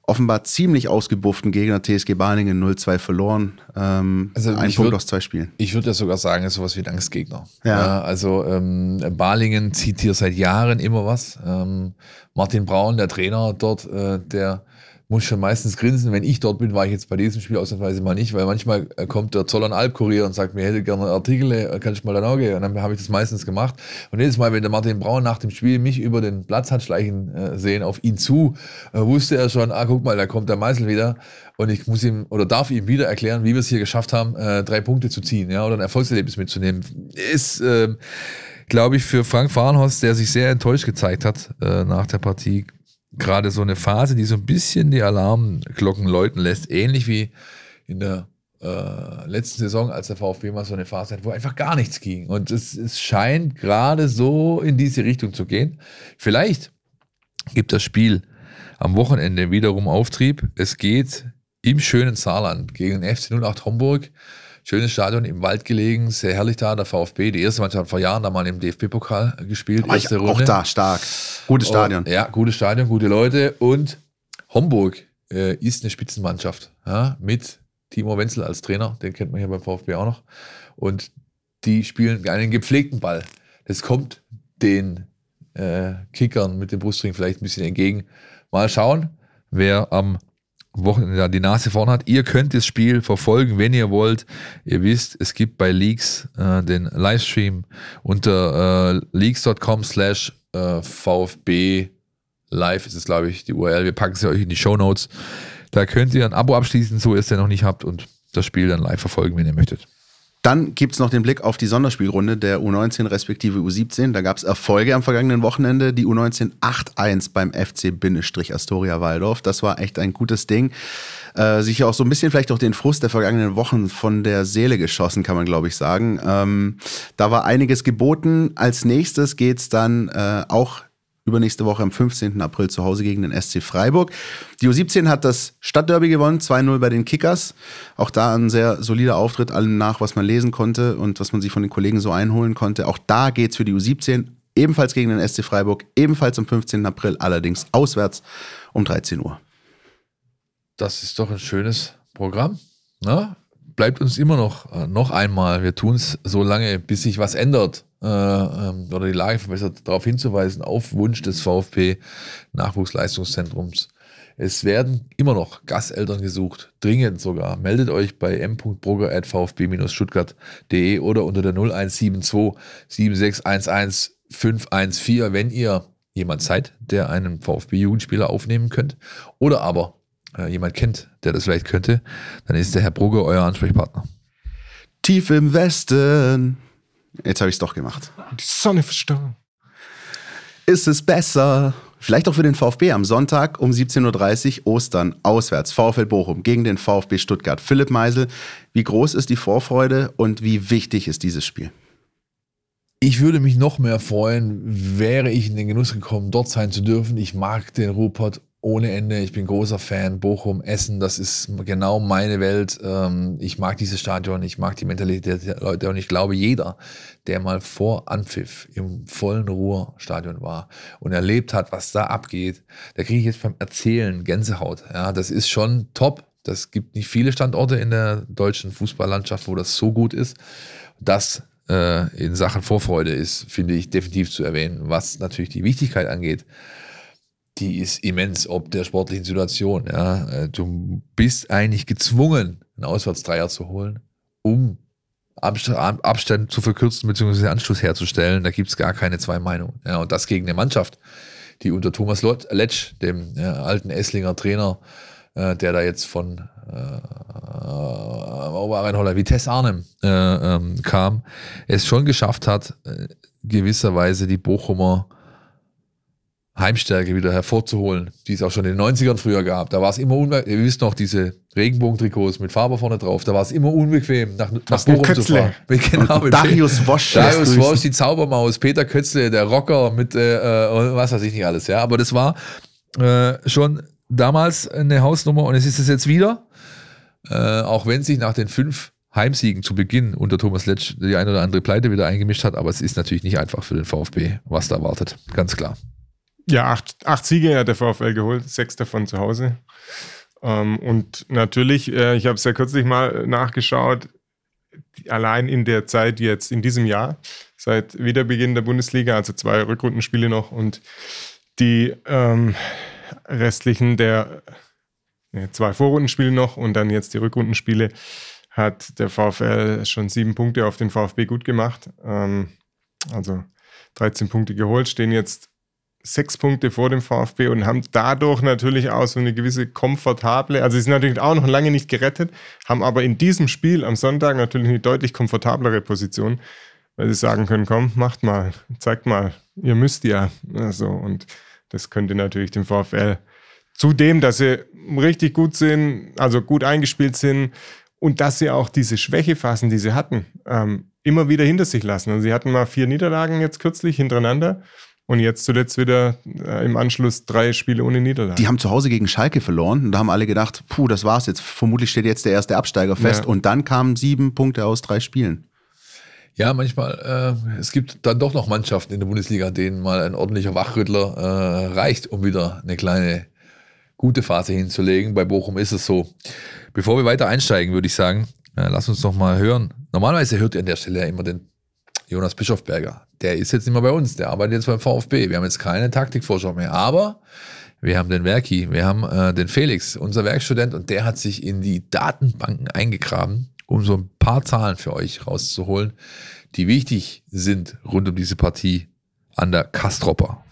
offenbar ziemlich ausgebufften Gegner TSG Balingen 0-2 verloren. Ähm, also ein Punkt würd, aus zwei Spielen.
Ich würde ja sogar sagen, ist sowas wie ein Angstgegner. Ja. ja also ähm, Balingen zieht hier seit Jahren immer was. Ähm, Martin Braun, der Trainer dort, äh, der muss schon meistens grinsen. Wenn ich dort bin, war ich jetzt bei diesem Spiel ausnahmsweise mal nicht, weil manchmal äh, kommt der Zollern Albkurier und sagt mir, hätte gerne Artikel, äh, kann ich mal da gehen? Und dann habe ich das meistens gemacht. Und jedes Mal, wenn der Martin Braun nach dem Spiel mich über den Platz hat schleichen äh, sehen, auf ihn zu, wusste er schon, ah, guck mal, da kommt der Meißel wieder. Und ich muss ihm oder darf ihm wieder erklären, wie wir es hier geschafft haben, drei Punkte zu ziehen, ja, oder ein Erfolgserlebnis mitzunehmen. Ist, äh, glaube ich, für Frank Fahrenhorst, der sich sehr enttäuscht gezeigt hat nach der Partie, gerade so eine Phase, die so ein bisschen die Alarmglocken läuten lässt, ähnlich wie in der äh, letzten Saison, als der VfB mal so eine Phase hat, wo einfach gar nichts ging. Und es, es scheint gerade so in diese Richtung zu gehen. Vielleicht gibt das Spiel am Wochenende wiederum Auftrieb. Es geht im schönen Saarland gegen FC 08 Homburg. Schönes Stadion im Wald gelegen, sehr herrlich da, der VfB. Die erste Mannschaft hat vor Jahren da mal im DFB-Pokal gespielt.
Erste Runde. Auch da, stark. Gutes Stadion.
Und, ja, gutes Stadion, gute Leute. Und Homburg äh, ist eine Spitzenmannschaft ja, mit Timo Wenzel als Trainer, den kennt man hier beim VfB auch noch. Und die spielen einen gepflegten Ball. Das kommt den äh, Kickern mit dem Brustring vielleicht ein bisschen entgegen. Mal schauen, wer am Wochenende die Nase vorn hat. Ihr könnt das Spiel verfolgen, wenn ihr wollt. Ihr wisst, es gibt bei Leaks äh, den Livestream unter äh, leaks.com slash äh, VfB live ist es, glaube ich, die URL. Wir packen sie euch in die Show Notes. Da könnt ihr ein Abo abschließen, so ihr es denn noch nicht habt und das Spiel dann live verfolgen, wenn ihr möchtet.
Dann gibt es noch den Blick auf die Sonderspielrunde der U19 respektive U17. Da gab es Erfolge am vergangenen Wochenende. Die U19 8-1 beim FC Astoria Waldorf. Das war echt ein gutes Ding. Äh, sich auch so ein bisschen vielleicht auch den Frust der vergangenen Wochen von der Seele geschossen, kann man glaube ich sagen. Ähm, da war einiges geboten. Als nächstes geht es dann äh, auch übernächste Woche am 15. April zu Hause gegen den SC Freiburg. Die U17 hat das Stadtderby gewonnen, 2-0 bei den Kickers. Auch da ein sehr solider Auftritt, allem nach, was man lesen konnte und was man sich von den Kollegen so einholen konnte. Auch da geht es für die U17 ebenfalls gegen den SC Freiburg, ebenfalls am 15. April, allerdings auswärts um 13 Uhr.
Das ist doch ein schönes Programm. Ne? Bleibt uns immer noch, äh, noch einmal, wir tun es so lange, bis sich was ändert äh, ähm, oder die Lage verbessert, darauf hinzuweisen, auf Wunsch des VfB Nachwuchsleistungszentrums. Es werden immer noch Gasteltern gesucht, dringend sogar. Meldet euch bei m.brugger.vfb-stuttgart.de oder unter der 0172 7611 514, wenn ihr jemand seid, der einen VfB-Jugendspieler aufnehmen könnt oder aber äh, jemand kennt, der das vielleicht könnte, dann ist der Herr Brugger euer Ansprechpartner.
Tief im Westen. Jetzt habe ich es doch gemacht.
Die Sonne verstanden.
Ist es besser? Vielleicht auch für den VfB am Sonntag um 17.30 Uhr Ostern auswärts. VfL Bochum gegen den VfB Stuttgart. Philipp Meisel, wie groß ist die Vorfreude und wie wichtig ist dieses Spiel?
Ich würde mich noch mehr freuen, wäre ich in den Genuss gekommen, dort sein zu dürfen. Ich mag den Ruhrpott ohne Ende. Ich bin großer Fan. Bochum, Essen, das ist genau meine Welt. Ähm, ich mag dieses Stadion, ich mag die Mentalität der Leute und ich glaube, jeder, der mal vor Anpfiff im vollen Ruhrstadion war und erlebt hat, was da abgeht, da kriege ich jetzt beim Erzählen Gänsehaut. Ja, das ist schon top. Das gibt nicht viele Standorte in der deutschen Fußballlandschaft, wo das so gut ist. Das äh, in Sachen Vorfreude ist, finde ich definitiv zu erwähnen. Was natürlich die Wichtigkeit angeht, die ist immens, ob der sportlichen Situation. Ja. Äh, du bist eigentlich gezwungen, einen Auswärtsdreier zu holen, um Abstand zu verkürzen bzw. Anschluss herzustellen. Da gibt es gar keine zwei Meinungen. Ja, und das gegen eine Mannschaft, die unter Thomas Letsch, dem ja, alten Esslinger Trainer, äh, der da jetzt von äh, Oberrheinholler Vitesse Arnhem äh, ähm, kam, es schon geschafft hat, äh, gewisserweise die Bochumer Heimstärke wieder hervorzuholen, die es auch schon in den 90ern früher gab. Da war es immer unbequem, ihr wisst noch, diese Regenbogentrikots mit Farbe vorne drauf, da war es immer unbequem, nach, nach Bochum zu fahren.
Mit, genau, mit Darius Wosch.
Darius Wosch, die Zaubermaus, Peter Kötzle, der Rocker mit äh, äh, was weiß ich nicht alles. Ja, Aber das war äh, schon damals eine Hausnummer und es ist es jetzt wieder, äh, auch wenn sich nach den fünf Heimsiegen zu Beginn unter Thomas Letsch die ein oder andere Pleite wieder eingemischt hat, aber es ist natürlich nicht einfach für den VfB, was da wartet, ganz klar.
Ja, acht, acht Siege hat der VfL geholt, sechs davon zu Hause. Ähm, und natürlich, äh, ich habe es ja kürzlich mal nachgeschaut, allein in der Zeit jetzt, in diesem Jahr, seit Wiederbeginn der Bundesliga, also zwei Rückrundenspiele noch und die ähm, restlichen der ne, zwei Vorrundenspiele noch und dann jetzt die Rückrundenspiele, hat der VfL schon sieben Punkte auf den VfB gut gemacht. Ähm, also 13 Punkte geholt, stehen jetzt sechs Punkte vor dem VfB und haben dadurch natürlich auch so eine gewisse komfortable, also sie sind natürlich auch noch lange nicht gerettet, haben aber in diesem Spiel am Sonntag natürlich eine deutlich komfortablere Position, weil sie sagen können, komm, macht mal, zeigt mal, ihr müsst ja. Also, und das könnte natürlich dem VfL zudem, dass sie richtig gut sind, also gut eingespielt sind und dass sie auch diese Schwächephasen, die sie hatten, ähm, immer wieder hinter sich lassen. Also sie hatten mal vier Niederlagen jetzt kürzlich hintereinander und jetzt zuletzt wieder äh, im Anschluss drei Spiele ohne Niederlage.
Die haben zu Hause gegen Schalke verloren und da haben alle gedacht, puh, das war's jetzt. Vermutlich steht jetzt der erste Absteiger fest. Ja. Und dann kamen sieben Punkte aus drei Spielen.
Ja, manchmal, äh, es gibt dann doch noch Mannschaften in der Bundesliga, denen mal ein ordentlicher Wachrüttler äh, reicht, um wieder eine kleine gute Phase hinzulegen. Bei Bochum ist es so. Bevor wir weiter einsteigen, würde ich sagen, äh, lass uns noch mal hören. Normalerweise hört ihr an der Stelle ja immer den Jonas Bischofberger. Der ist jetzt nicht mehr bei uns, der arbeitet jetzt beim VfB. Wir haben jetzt keine Taktikvorschau mehr, aber wir haben den Werki, wir haben äh, den Felix, unser Werkstudent, und der hat sich in die Datenbanken eingegraben, um so ein paar Zahlen für euch rauszuholen, die wichtig sind rund um diese Partie an der Kastropper.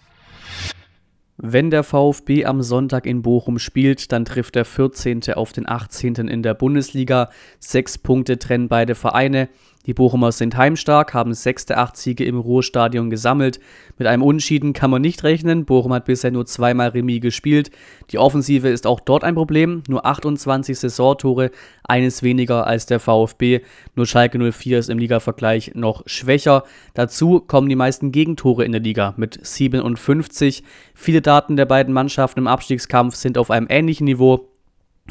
Wenn der VfB am Sonntag in Bochum spielt, dann trifft der 14. auf den 18. in der Bundesliga. Sechs Punkte trennen beide Vereine. Die Bochumer sind heimstark, haben sechs der acht Siege im Ruhrstadion gesammelt. Mit einem Unschieden kann man nicht rechnen. Bochum hat bisher nur zweimal Remis gespielt. Die Offensive ist auch dort ein Problem. Nur 28 Saisontore, eines weniger als der VfB. Nur Schalke 04 ist im Ligavergleich noch schwächer. Dazu kommen die meisten Gegentore in der Liga mit 57. Viele Daten der beiden Mannschaften im Abstiegskampf sind auf einem ähnlichen Niveau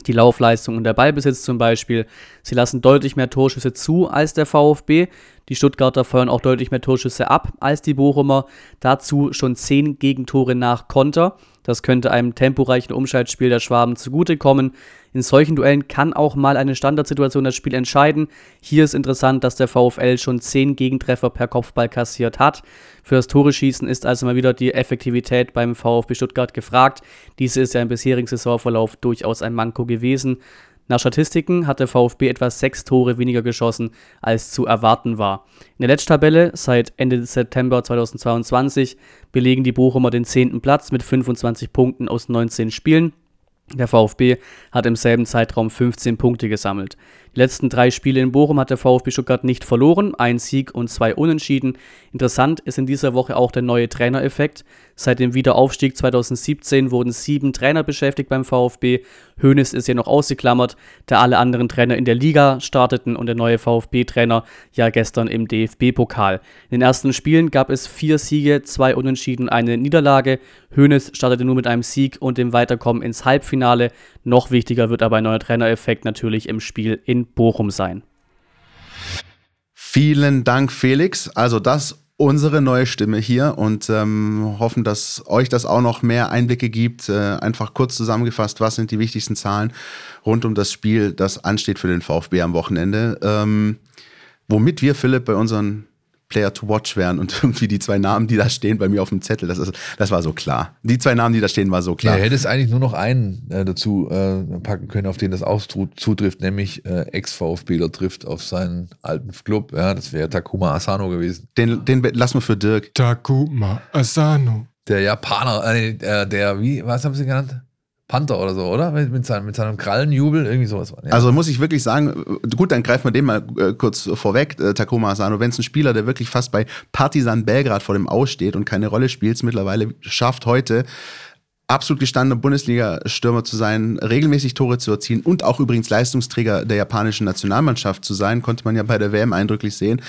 die Laufleistung und der Ballbesitz zum Beispiel. Sie lassen deutlich mehr Torschüsse zu als der VfB. Die Stuttgarter feuern auch deutlich mehr Torschüsse ab als die Bochumer. Dazu schon zehn Gegentore nach Konter. Das könnte einem temporeichen Umschaltspiel der Schwaben zugutekommen. In solchen Duellen kann auch mal eine Standardsituation das Spiel entscheiden. Hier ist interessant, dass der VfL schon 10 Gegentreffer per Kopfball kassiert hat. Für das Tore-Schießen ist also mal wieder die Effektivität beim VfB Stuttgart gefragt. Diese ist ja im bisherigen Saisonverlauf durchaus ein Manko gewesen. Nach Statistiken hat der VfB etwa sechs Tore weniger geschossen, als zu erwarten war. In der Letztabelle seit Ende September 2022 belegen die Bochumer den zehnten Platz mit 25 Punkten aus 19 Spielen. Der VfB hat im selben Zeitraum 15 Punkte gesammelt. Die letzten drei Spiele in Bochum hat der VfB Stuttgart nicht verloren, ein Sieg und zwei Unentschieden. Interessant ist in dieser Woche auch der neue Trainereffekt. Seit dem Wiederaufstieg 2017 wurden sieben Trainer beschäftigt beim VfB. Hoeneß ist ja noch ausgeklammert, da alle anderen Trainer in der Liga starteten und der neue VfB-Trainer ja gestern im DFB-Pokal. In den ersten Spielen gab es vier Siege, zwei Unentschieden, eine Niederlage. Hoeneß startete nur mit einem Sieg und dem Weiterkommen ins Halbfinale. Noch wichtiger wird aber ein neuer Trainereffekt natürlich im Spiel in Bochum sein.
Vielen Dank, Felix. Also das unsere neue Stimme hier und ähm, hoffen, dass euch das auch noch mehr Einblicke gibt. Äh, einfach kurz zusammengefasst, was sind die wichtigsten Zahlen rund um das Spiel, das ansteht für den VfB am Wochenende. Ähm, womit wir, Philipp, bei unseren Player to Watch wären und irgendwie die zwei Namen, die da stehen bei mir auf dem Zettel, das, ist, das war so klar. Die zwei Namen, die da stehen, war so klar.
Ja, hättest eigentlich nur noch einen äh, dazu äh, packen können, auf den das auch zutrifft, nämlich äh, Ex-VfBler trifft auf seinen alten Club. Ja, das wäre Takuma Asano gewesen.
Den, den lassen wir für Dirk.
Takuma Asano.
Der Japaner, äh, der, der, wie, was haben sie genannt? Panther oder so, oder? Mit, seinem, mit seinem Krallenjubel, irgendwie sowas.
Ja. Also muss ich wirklich sagen, gut, dann greifen wir den mal äh, kurz vorweg, äh, Takuma Asano. Wenn es ein Spieler, der wirklich fast bei Partisan Belgrad vor dem Aussteht und keine Rolle spielt, mittlerweile schafft heute absolut gestandener Bundesliga-Stürmer zu sein, regelmäßig Tore zu erzielen und auch übrigens Leistungsträger der japanischen Nationalmannschaft zu sein, konnte man ja bei der WM eindrücklich sehen.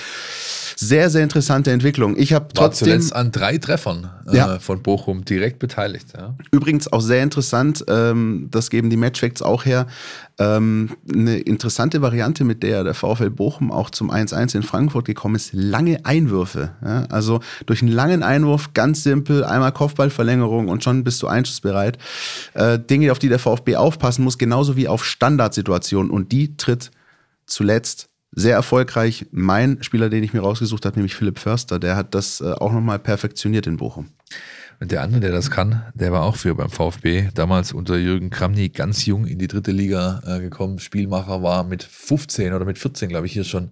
Sehr, sehr interessante Entwicklung. Ich habe trotzdem
zuletzt an drei Treffern äh, ja. von Bochum direkt beteiligt. Ja.
Übrigens auch sehr interessant, ähm, das geben die Matchfacts auch her, ähm, eine interessante Variante, mit der der VfL Bochum auch zum 1-1 in Frankfurt gekommen ist, lange Einwürfe. Ja? Also durch einen langen Einwurf, ganz simpel, einmal Kopfballverlängerung und schon bist du einschussbereit. Äh, Dinge, auf die der VfB aufpassen muss, genauso wie auf Standardsituationen. Und die tritt zuletzt sehr erfolgreich. Mein Spieler, den ich mir rausgesucht habe, nämlich Philipp Förster, der hat das äh, auch nochmal perfektioniert in Bochum.
Und der andere, der das kann, der war auch für beim VfB, damals unter Jürgen Kramny ganz jung in die dritte Liga äh, gekommen. Spielmacher war mit 15 oder mit 14, glaube ich, hier schon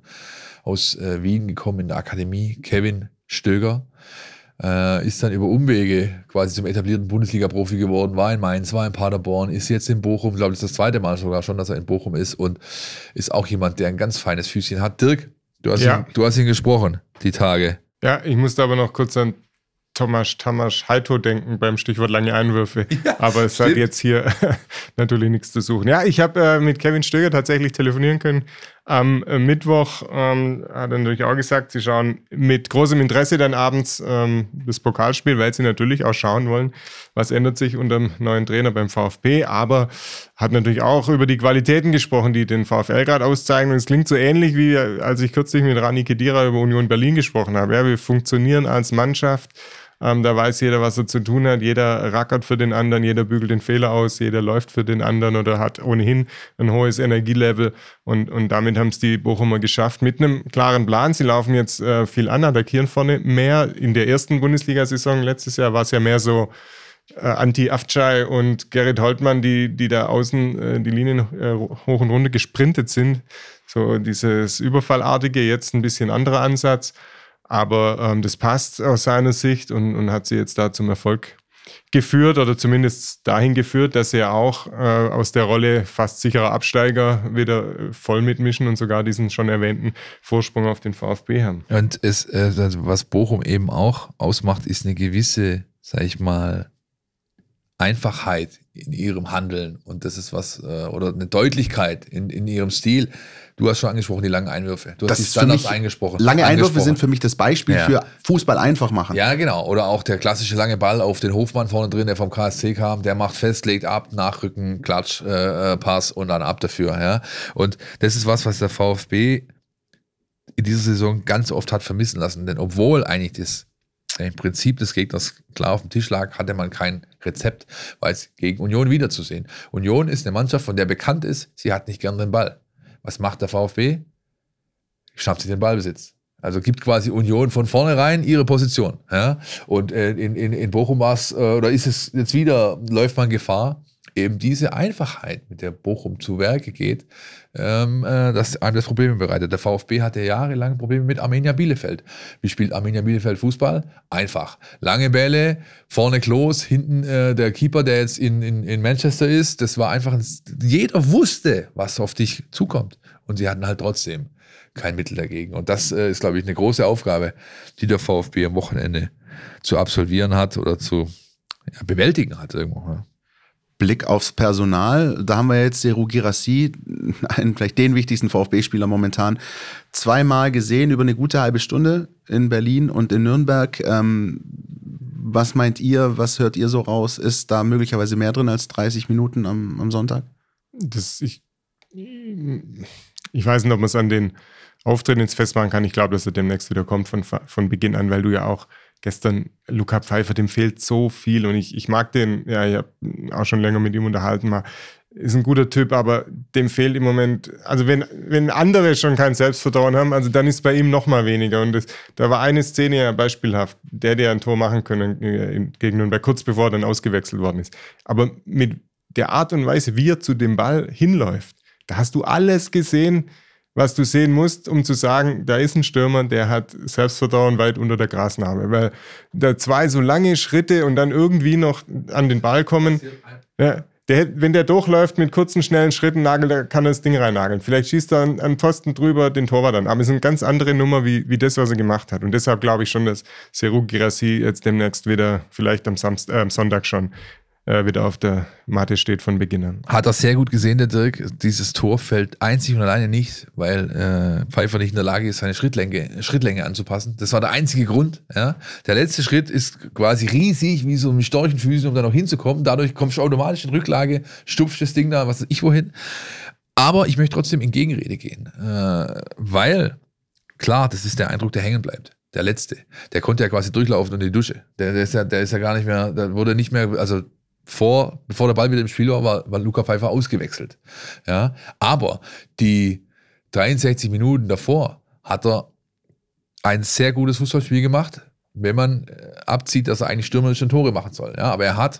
aus äh, Wien gekommen in der Akademie. Kevin Stöger äh, ist dann über Umwege quasi zum etablierten Bundesliga-Profi geworden, war in Mainz, war in Paderborn, ist jetzt in Bochum, glaube ich, das, das zweite Mal sogar schon, dass er in Bochum ist und ist auch jemand, der ein ganz feines Füßchen hat. Dirk, du hast, ja. ihn, du hast ihn gesprochen, die Tage.
Ja, ich musste aber noch kurz an Thomas Tamas Heito denken beim Stichwort lange Einwürfe. Ja, Aber es stimmt. hat jetzt hier natürlich nichts zu suchen. Ja, ich habe äh, mit Kevin Stöger tatsächlich telefonieren können. Am äh, Mittwoch ähm, hat er natürlich auch gesagt, sie schauen mit großem Interesse dann abends ähm, das Pokalspiel, weil sie natürlich auch schauen wollen, was ändert sich unter dem neuen Trainer beim VfB. Aber hat natürlich auch über die Qualitäten gesprochen, die den VfL gerade auszeichnen. Und es klingt so ähnlich wie als ich kürzlich mit Rani Kedira über Union Berlin gesprochen habe. Ja, wir funktionieren als Mannschaft ähm, da weiß jeder, was er zu tun hat. Jeder rackert für den anderen, jeder bügelt den Fehler aus, jeder läuft für den anderen oder hat ohnehin ein hohes Energielevel. Und, und damit haben es die Bochumer geschafft mit einem klaren Plan. Sie laufen jetzt äh, viel an, attackieren vorne mehr. In der ersten Bundesliga-Saison letztes Jahr war es ja mehr so, äh, Anti Afcay und Gerrit Holtmann, die, die da außen äh, die Linien äh, hoch und runter gesprintet sind. So dieses Überfallartige, jetzt ein bisschen anderer Ansatz. Aber ähm, das passt aus seiner Sicht und, und hat sie jetzt da zum Erfolg geführt oder zumindest dahin geführt, dass sie auch äh, aus der Rolle fast sicherer Absteiger wieder äh, voll mitmischen und sogar diesen schon erwähnten Vorsprung auf den VfB haben.
Und es, äh, was Bochum eben auch ausmacht, ist eine gewisse, sag ich mal, Einfachheit in ihrem Handeln und das ist was, äh, oder eine Deutlichkeit in, in ihrem Stil. Du hast schon angesprochen, die langen Einwürfe. Du
Das
hast die Standards eingesprochen.
Lange Einwürfe
angesprochen.
sind für mich das Beispiel
Ja.
für Fußball einfach machen.
Ja, genau. Oder auch der klassische lange Ball auf den Hofmann vorne drin, der vom KSC kam, der macht fest, legt ab, Nachrücken, Klatsch, äh, äh, Pass und dann ab dafür. Ja. Und das ist was, was der VfB in dieser Saison ganz oft hat vermissen lassen. Denn obwohl eigentlich das im Prinzip des Gegners klar auf dem Tisch lag, hatte man kein Rezept, weil es gegen Union wiederzusehen. Union ist eine Mannschaft, von der bekannt ist, sie hat nicht gern den Ball. Was macht der VfB? Schnappt sich den Ballbesitz. Also gibt quasi Union von vornherein ihre Position. Ja? Und äh, in, in, in Bochum war es, äh, oder ist es jetzt wieder, läuft man Gefahr, eben diese Einfachheit, mit der Bochum zu Werke geht, ähm, äh, dass einem das Probleme bereitet. Der VfB hatte jahrelang Probleme mit Arminia Bielefeld. Wie spielt Arminia Bielefeld Fußball? Einfach. Lange Bälle, vorne Klos, hinten äh, der Keeper, der jetzt in, in, in Manchester ist. Das war einfach, ein, jeder wusste, was auf dich zukommt. Und sie hatten halt trotzdem kein Mittel dagegen. Und das äh, ist, glaube ich, eine große Aufgabe, die der VfB am Wochenende zu absolvieren hat oder zu ja, bewältigen hat irgendwo. Ja.
Blick aufs Personal, da haben wir jetzt Seru Girassi, einen vielleicht den wichtigsten VfB-Spieler momentan, zweimal gesehen über eine gute halbe Stunde in Berlin und in Nürnberg. Ähm, was meint ihr, was hört ihr so raus? Ist da möglicherweise mehr drin als 30 Minuten am, am Sonntag?
Das, ich, ich weiß nicht, ob man es an den Auftritten jetzt festmachen kann. Ich glaube, dass er demnächst wieder kommt von, von Beginn an, weil du ja auch gestern Luca Pfeiffer, dem fehlt so viel und ich, ich mag den, ja, ich habe auch schon länger mit ihm unterhalten mal. Ist ein guter Typ, aber dem fehlt im Moment, also wenn, wenn andere schon kein Selbstvertrauen haben, also dann ist bei ihm noch mal weniger. Und das, da war eine Szene ja beispielhaft, der, der ein Tor machen können äh, gegen Nürnberg, kurz bevor er dann ausgewechselt worden ist. Aber mit der Art und Weise, wie er zu dem Ball hinläuft, da hast du alles gesehen, was du sehen musst, um zu sagen, da ist ein Stürmer, der hat Selbstvertrauen weit unter der Grasnarbe. Weil da zwei so lange Schritte und dann irgendwie noch an den Ball kommen. Ja, der, wenn der durchläuft mit kurzen, schnellen Schritten, nagelt, kann er das Ding reinnageln. Vielleicht schießt er an, an Pfosten drüber den Torwart an. Aber es ist eine ganz andere Nummer, wie, wie das, was er gemacht hat. Und deshalb glaube ich schon, dass Seru Girassi jetzt demnächst wieder, vielleicht am, Samst äh, Sonntag schon, wieder auf der Matte steht von Beginn an.
Hat er sehr gut gesehen, der Dirk. Dieses Tor fällt einzig und alleine nicht, weil äh, Pfeiffer nicht in der Lage ist, seine Schrittlänge, Schrittlänge anzupassen. Das war der einzige Grund. Ja. Der letzte Schritt ist quasi riesig, wie so mit Storchenfüßen, um da noch hinzukommen. Dadurch kommst du automatisch in Rücklage, stupfst das Ding da, was weiß ich wohin. Aber ich möchte trotzdem in Gegenrede gehen, äh, weil klar, das ist der Eindruck, der hängen bleibt. Der letzte. Der konnte ja quasi durchlaufen unter die Dusche. Der, der, ist ja, der ist ja gar nicht mehr, der wurde nicht mehr, also vor, bevor der Ball wieder im Spiel war, war, war Luca Pfeiffer ausgewechselt. Ja, aber die 63 Minuten davor hat er ein sehr gutes Fußballspiel gemacht, wenn man äh, abzieht, dass er eigentlich stürmerisch schon Tore machen soll. Ja, aber er hat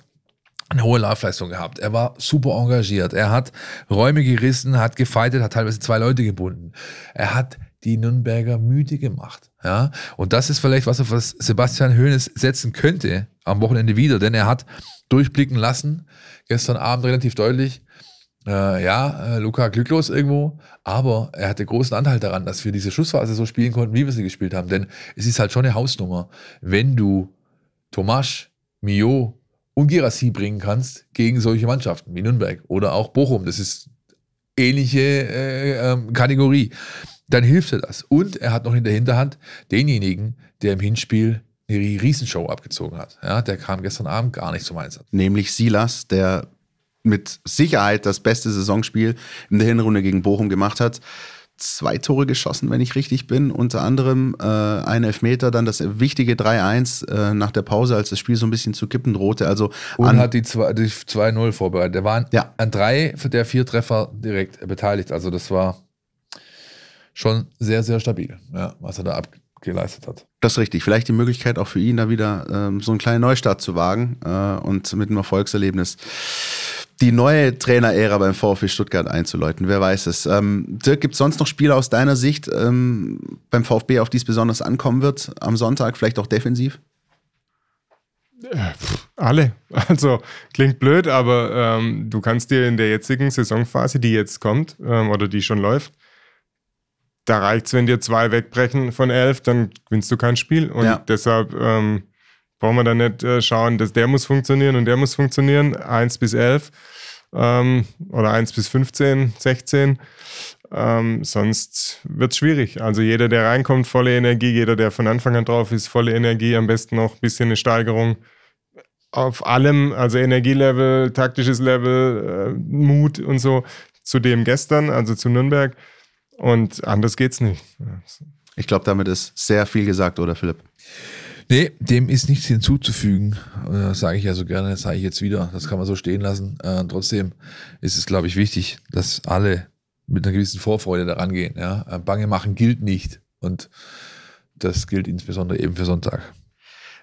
eine hohe Laufleistung gehabt. Er war super engagiert. Er hat Räume gerissen, hat gefeitet, hat teilweise zwei Leute gebunden. Er hat die Nürnberger müde gemacht. Ja, und das ist vielleicht was, auf was Sebastian Hoeneß setzen könnte am Wochenende wieder, denn er hat durchblicken lassen, gestern Abend relativ deutlich, äh, ja, äh, Luca glücklos irgendwo, aber er hatte großen Anteil daran, dass wir diese Schlussphase so spielen konnten, wie wir sie gespielt haben. Denn es ist halt schon eine Hausnummer, wenn du Tomasch, Mio und Girassi bringen kannst gegen solche Mannschaften wie Nürnberg oder auch Bochum. Das ist ähnliche äh, ähm, Kategorie. Dann hilft er das. Und er hat noch in der Hinterhand denjenigen, der im Hinspiel eine Riesenshow abgezogen hat. Ja, der kam gestern Abend gar nicht zum Einsatz.
Nämlich Silas, der mit Sicherheit das beste Saisonspiel in der Hinrunde gegen Bochum gemacht hat. Zwei Tore geschossen, wenn ich richtig bin. Unter anderem äh, ein Elfmeter, dann das wichtige 3-1 äh, nach der Pause, als das Spiel so ein bisschen zu kippen drohte. Also
Und
an,
hat die zwei- die 2-0 vorbereitet. Der war an,
Ja.
an drei der vier Treffer direkt beteiligt. Also das war schon sehr, sehr stabil, ja, was er da abgeleistet hat.
das ist richtig. Vielleicht die Möglichkeit auch für ihn, da wieder ähm, so einen kleinen Neustart zu wagen äh, und mit einem Erfolgserlebnis die neue Trainerära beim VfB Stuttgart einzuläuten. Wer weiß es. Ähm, Dirk, gibt es sonst noch Spiele aus deiner Sicht ähm, beim VfB, auf die es besonders ankommen wird am Sonntag, vielleicht auch defensiv?
Alle. Also klingt blöd, aber ähm, du kannst dir in der jetzigen Saisonphase, die jetzt kommt ähm, oder die schon läuft, da reicht es, wenn dir zwei wegbrechen von elf, dann gewinnst du kein Spiel. Und
Ja.
deshalb ähm, brauchen wir dann nicht äh, schauen, dass der muss funktionieren und der muss funktionieren. Eins bis elf ähm, oder eins bis 15, 16. Ähm, sonst wird es schwierig. Also jeder, der reinkommt, volle Energie, jeder, der von Anfang an drauf ist, volle Energie, am besten noch ein bisschen eine Steigerung auf allem, also Energielevel, taktisches Level, äh, Mut und so, zu dem gestern, also zu Nürnberg. Und anders geht's nicht.
Ich glaube, damit ist sehr viel gesagt, oder Philipp?
Nee, dem ist nichts hinzuzufügen. Äh, sage ich ja so gerne, sage ich jetzt wieder. Das kann man so stehen lassen. Äh, trotzdem ist es, glaube ich, wichtig, dass alle mit einer gewissen Vorfreude daran gehen. Ja? Äh, Bange machen gilt nicht. Und das gilt insbesondere eben für Sonntag.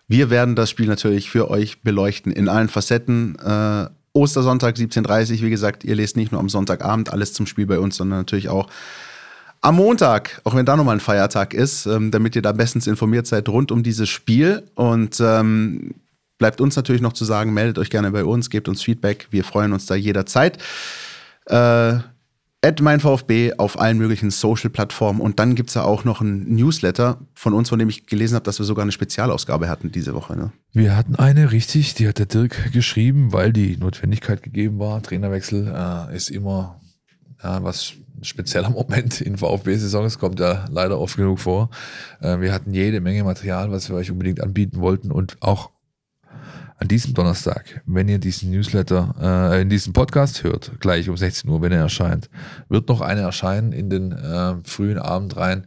Wir werden das Spiel natürlich für euch beleuchten in allen Facetten. Äh, Ostersonntag 17.30 wie gesagt, ihr lest nicht nur am Sonntagabend alles zum Spiel bei uns, sondern natürlich auch am Montag, auch wenn da nochmal ein Feiertag ist, ähm, damit ihr da bestens informiert seid rund um dieses Spiel. Und ähm, bleibt uns natürlich noch zu sagen, meldet euch gerne bei uns, gebt uns Feedback. Wir freuen uns da jederzeit. Äh, At mein VfB auf allen möglichen Social-Plattformen. Und dann gibt es ja auch noch ein Newsletter von uns, von dem ich gelesen habe, dass wir sogar eine Spezialausgabe hatten diese Woche. Ne?
Wir hatten eine, richtig, die hat der Dirk geschrieben, weil die Notwendigkeit gegeben war. Trainerwechsel äh, ist immer ja, was spezieller Moment in VfB-Saisons, kommt ja leider oft genug vor. Äh, wir hatten jede Menge Material, was wir euch unbedingt anbieten wollten und auch an diesem Donnerstag, wenn ihr diesen Newsletter, äh, in diesem Podcast hört, gleich um 16 Uhr, wenn er erscheint, wird noch eine erscheinen in den äh, frühen Abend rein,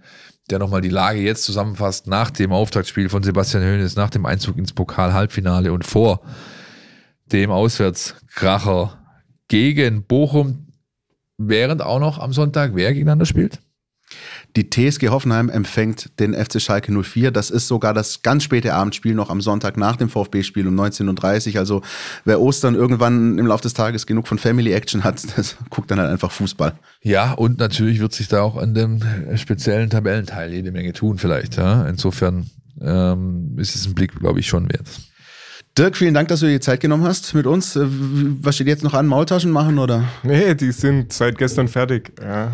der nochmal die Lage jetzt zusammenfasst nach dem Auftaktspiel von Sebastian Hoeneß, nach dem Einzug ins Pokal-Halbfinale und vor dem Auswärtskracher gegen Bochum, während auch noch am Sonntag wer gegeneinander spielt?
Die TSG Hoffenheim empfängt den FC Schalke 04. Das ist sogar das ganz späte Abendspiel noch am Sonntag nach dem VfB-Spiel um 19.30 Uhr. Also wer Ostern irgendwann im Laufe des Tages genug von Family Action hat, das guckt dann halt einfach Fußball.
Ja, und natürlich wird sich da auch an dem speziellen Tabellenteil jede Menge tun vielleicht. Ja? Insofern ähm, ist es ein Blick, glaube ich, schon wert.
Dirk, vielen Dank, dass du dir die Zeit genommen hast mit uns. Äh, Was steht jetzt noch an? Maultaschen machen oder?
Nee, die sind seit gestern fertig. Ja.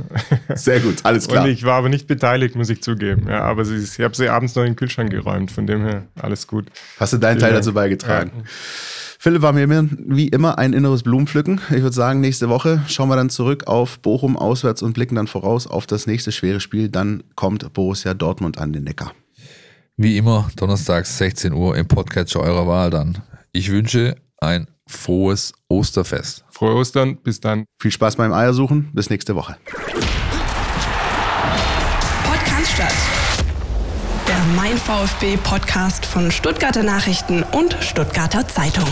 Sehr gut, alles klar.
Und ich war aber nicht beteiligt, muss ich zugeben. Ja, aber sie, ich habe sie abends noch in den Kühlschrank geräumt, von dem her alles gut.
Hast du deinen Teil
Ja.
dazu beigetragen? Philipp war mir wie immer ein inneres Blumenpflücken. Ich würde sagen, nächste Woche schauen wir dann zurück auf Bochum auswärts und blicken dann voraus auf das nächste schwere Spiel. Dann kommt Borussia Dortmund an den Neckar.
Wie immer, donnerstags 16 Uhr im Podcatcher eurer Wahl dann. Ich wünsche ein frohes Osterfest.
Frohe Ostern, bis dann.
Viel Spaß beim Eiersuchen. Bis nächste Woche.
Podcast statt. Der Mein VfB Podcast von Stuttgarter Nachrichten und Stuttgarter Zeitung.